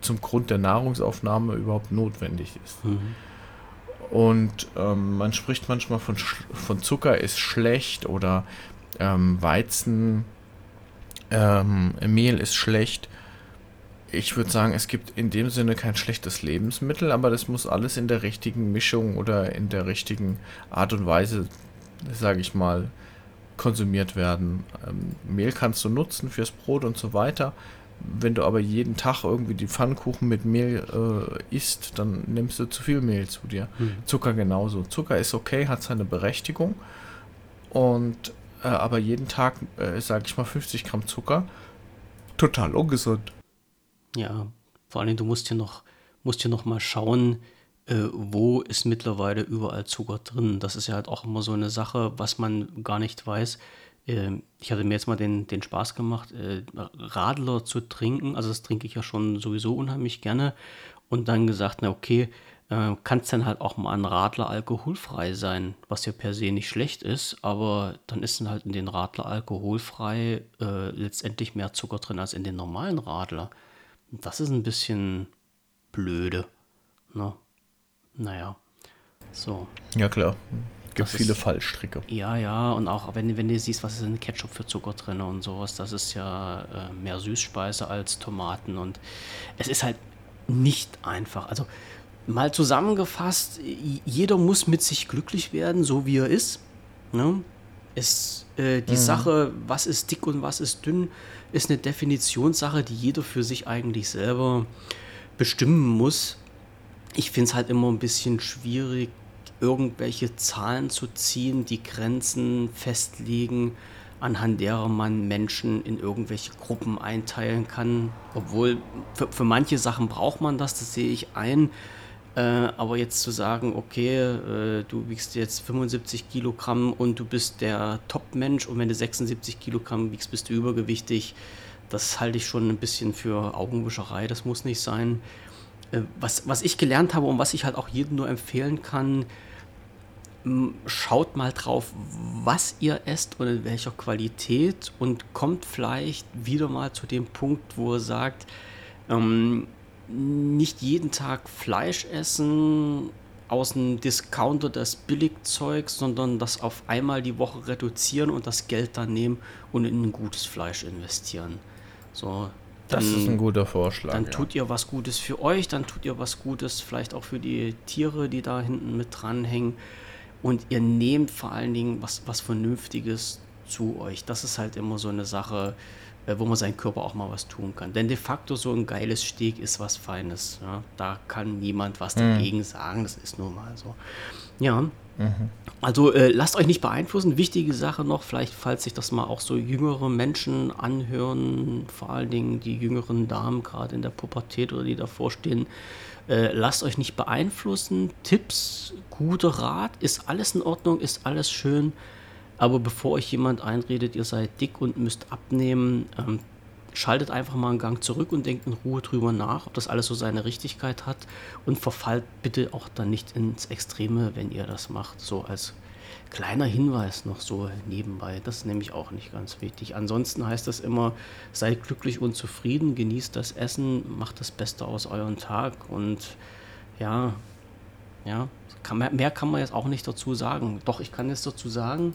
zum Grund der Nahrungsaufnahme überhaupt notwendig ist. Mhm. Und ähm, man spricht manchmal von, von Zucker ist schlecht oder ähm, Weizen, ähm, ist schlecht. Ich würde sagen, es gibt in dem Sinne kein schlechtes Lebensmittel, aber das muss alles in der richtigen Mischung oder in der richtigen Art und Weise, sage ich mal, konsumiert werden. Ähm, Mehl kannst du nutzen fürs Brot und so weiter. Wenn du aber jeden Tag irgendwie die Pfannkuchen mit Mehl äh, isst, dann nimmst du zu viel Mehl zu dir. Mhm. Zucker genauso. Zucker ist okay, hat seine Berechtigung. Und äh, aber jeden Tag, äh, sage ich mal, 50 Gramm Zucker, total ungesund. Ja, vor allem du musst hier noch, musst hier noch mal schauen, äh, wo ist mittlerweile überall Zucker drin. Das ist ja halt auch immer so eine Sache, was man gar nicht weiß. Äh, ich hatte mir jetzt mal den, den Spaß gemacht, äh, Radler zu trinken. Also das trinke ich ja schon sowieso unheimlich gerne. Und dann gesagt, na okay, äh, kann es dann halt auch mal ein Radler alkoholfrei sein, was ja per se nicht schlecht ist, aber dann ist dann halt in den Radler alkoholfrei äh, letztendlich mehr Zucker drin als in den normalen Radler. Das ist ein bisschen blöde. Ne? Naja, so. Ja, klar. Gibt viele ist, Fallstricke. Ja, ja, und auch wenn, wenn du siehst, was ist in Ketchup für Zucker drin und sowas, das ist ja äh, mehr Süßspeise als Tomaten und es ist halt nicht einfach. Also mal zusammengefasst, jeder muss mit sich glücklich werden, so wie er ist. Ne? Es, äh, die mhm. Sache, was ist dick und was ist dünn, ist eine Definitionssache, die jeder für sich eigentlich selber bestimmen muss. Ich finde es halt immer ein bisschen schwierig, irgendwelche Zahlen zu ziehen, die Grenzen festlegen, anhand derer man Menschen in irgendwelche Gruppen einteilen kann. Obwohl für, für manche Sachen braucht man das, das sehe ich ein. Äh, aber jetzt zu sagen, okay, äh, du wiegst jetzt 75 Kilogramm und du bist der Top-Mensch und wenn du 76 Kilogramm wiegst, bist du übergewichtig, das halte ich schon ein bisschen für Augenwischerei, das muss nicht sein. Äh, was, was ich gelernt habe und was ich halt auch jedem nur empfehlen kann, schaut mal drauf, was ihr esst und in welcher Qualität und kommt vielleicht wieder mal zu dem Punkt, wo ihr sagt, ähm, nicht jeden Tag Fleisch essen aus einem Discounter das Billigzeug, sondern das auf einmal die Woche reduzieren und das Geld dann nehmen und in ein gutes Fleisch investieren. So, dann, das ist ein guter Vorschlag. Dann ja. tut ihr was Gutes für euch, dann tut ihr was Gutes vielleicht auch für die Tiere, die da hinten mit dranhängen und ihr nehmt vor allen Dingen was, was Vernünftiges zu euch. Das ist halt immer so eine Sache, äh, wo man seinem Körper auch mal was tun kann. Denn de facto so ein geiles Steak ist was Feines. Ja? Da kann niemand was mhm. dagegen sagen. Das ist nun mal so. Ja. Mhm. Also äh, lasst euch nicht beeinflussen. Wichtige Sache noch, vielleicht falls sich das mal auch so jüngere Menschen anhören, vor allen Dingen die jüngeren Damen gerade in der Pubertät oder die davor stehen, äh, lasst euch nicht beeinflussen. Tipps, guter Rat, ist alles in Ordnung, ist alles schön. Aber bevor euch jemand einredet, ihr seid dick und müsst abnehmen, ähm, schaltet einfach mal einen Gang zurück und denkt in Ruhe drüber nach, ob das alles so seine Richtigkeit hat. Und verfallt bitte auch dann nicht ins Extreme, wenn ihr das macht. So als kleiner Hinweis noch so nebenbei. Das ist nämlich auch nicht ganz wichtig. Ansonsten heißt das immer, seid glücklich und zufrieden, genießt das Essen, macht das Beste aus eurem Tag und ja, ja, kann, mehr kann man jetzt auch nicht dazu sagen. Doch, ich kann jetzt dazu sagen,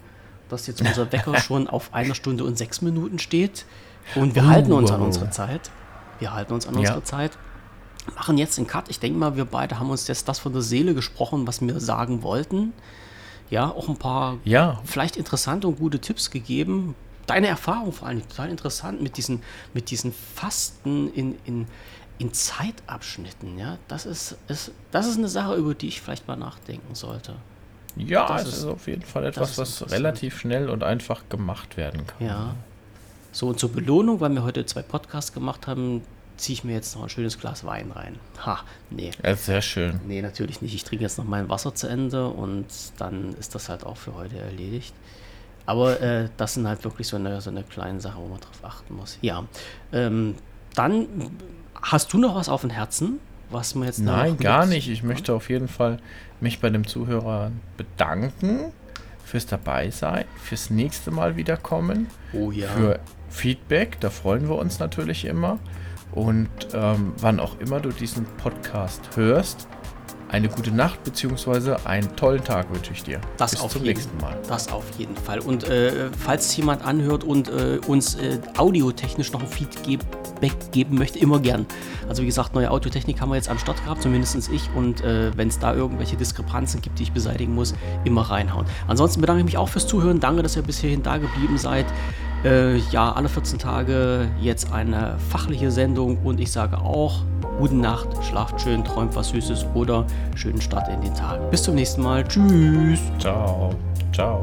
dass jetzt unser Wecker schon auf einer Stunde und sechs Minuten steht und wir uh, halten uns an unsere Zeit. Wir halten uns an ja. unsere Zeit. Machen jetzt den Cut. Ich denke mal, wir beide haben uns jetzt das von der Seele gesprochen, was wir sagen wollten ja, auch ein paar ja. vielleicht interessante und gute Tipps gegeben. Deine Erfahrung vor allem total interessant mit diesen, mit diesen Fasten in, in, in Zeitabschnitten. Ja, das ist, ist, das ist eine Sache, über die ich vielleicht mal nachdenken sollte. Ja, das es ist, auf jeden Fall etwas, was relativ schnell und einfach gemacht werden kann. Ja. So, und zur Belohnung, weil wir heute zwei Podcasts gemacht haben, ziehe ich mir jetzt noch ein schönes Glas Wein rein. Ha, nee. Ja, sehr schön. Nee, natürlich nicht. Ich trinke jetzt noch mein Wasser zu Ende und dann ist das halt auch für heute erledigt. Aber äh, das sind halt wirklich so eine, so eine kleine Sache, wo man drauf achten muss. Ja. Ähm, dann hast du noch was auf dem Herzen, was man jetzt Nein, gar nicht. Ich möchte auf jeden Fall mich bei dem Zuhörer bedanken fürs Dabeisein, fürs nächste Mal wiederkommen. Oh ja. Für Feedback, da freuen wir uns natürlich immer. Und ähm, wann auch immer du diesen Podcast hörst, eine gute Nacht bzw. einen tollen Tag wünsche ich dir. Das Bis zum jeden, nächsten Mal. Das auf jeden Fall. Und äh, falls jemand anhört und äh, uns äh, audiotechnisch noch ein Feedback geben möchte, immer gern. Also wie gesagt, neue Audiotechnik haben wir jetzt am Start gehabt, zumindest ich. Und äh, wenn es da irgendwelche Diskrepanzen gibt, die ich beseitigen muss, immer reinhauen. Ansonsten bedanke ich mich auch fürs Zuhören. Danke, dass ihr bis hierhin da geblieben seid. Äh, ja, alle 14 Tage jetzt eine fachliche Sendung und ich sage auch, gute Nacht, schlaft schön, träumt was Süßes oder schönen Start in den Tag. Bis zum nächsten Mal. Tschüss. Ciao. Ciao.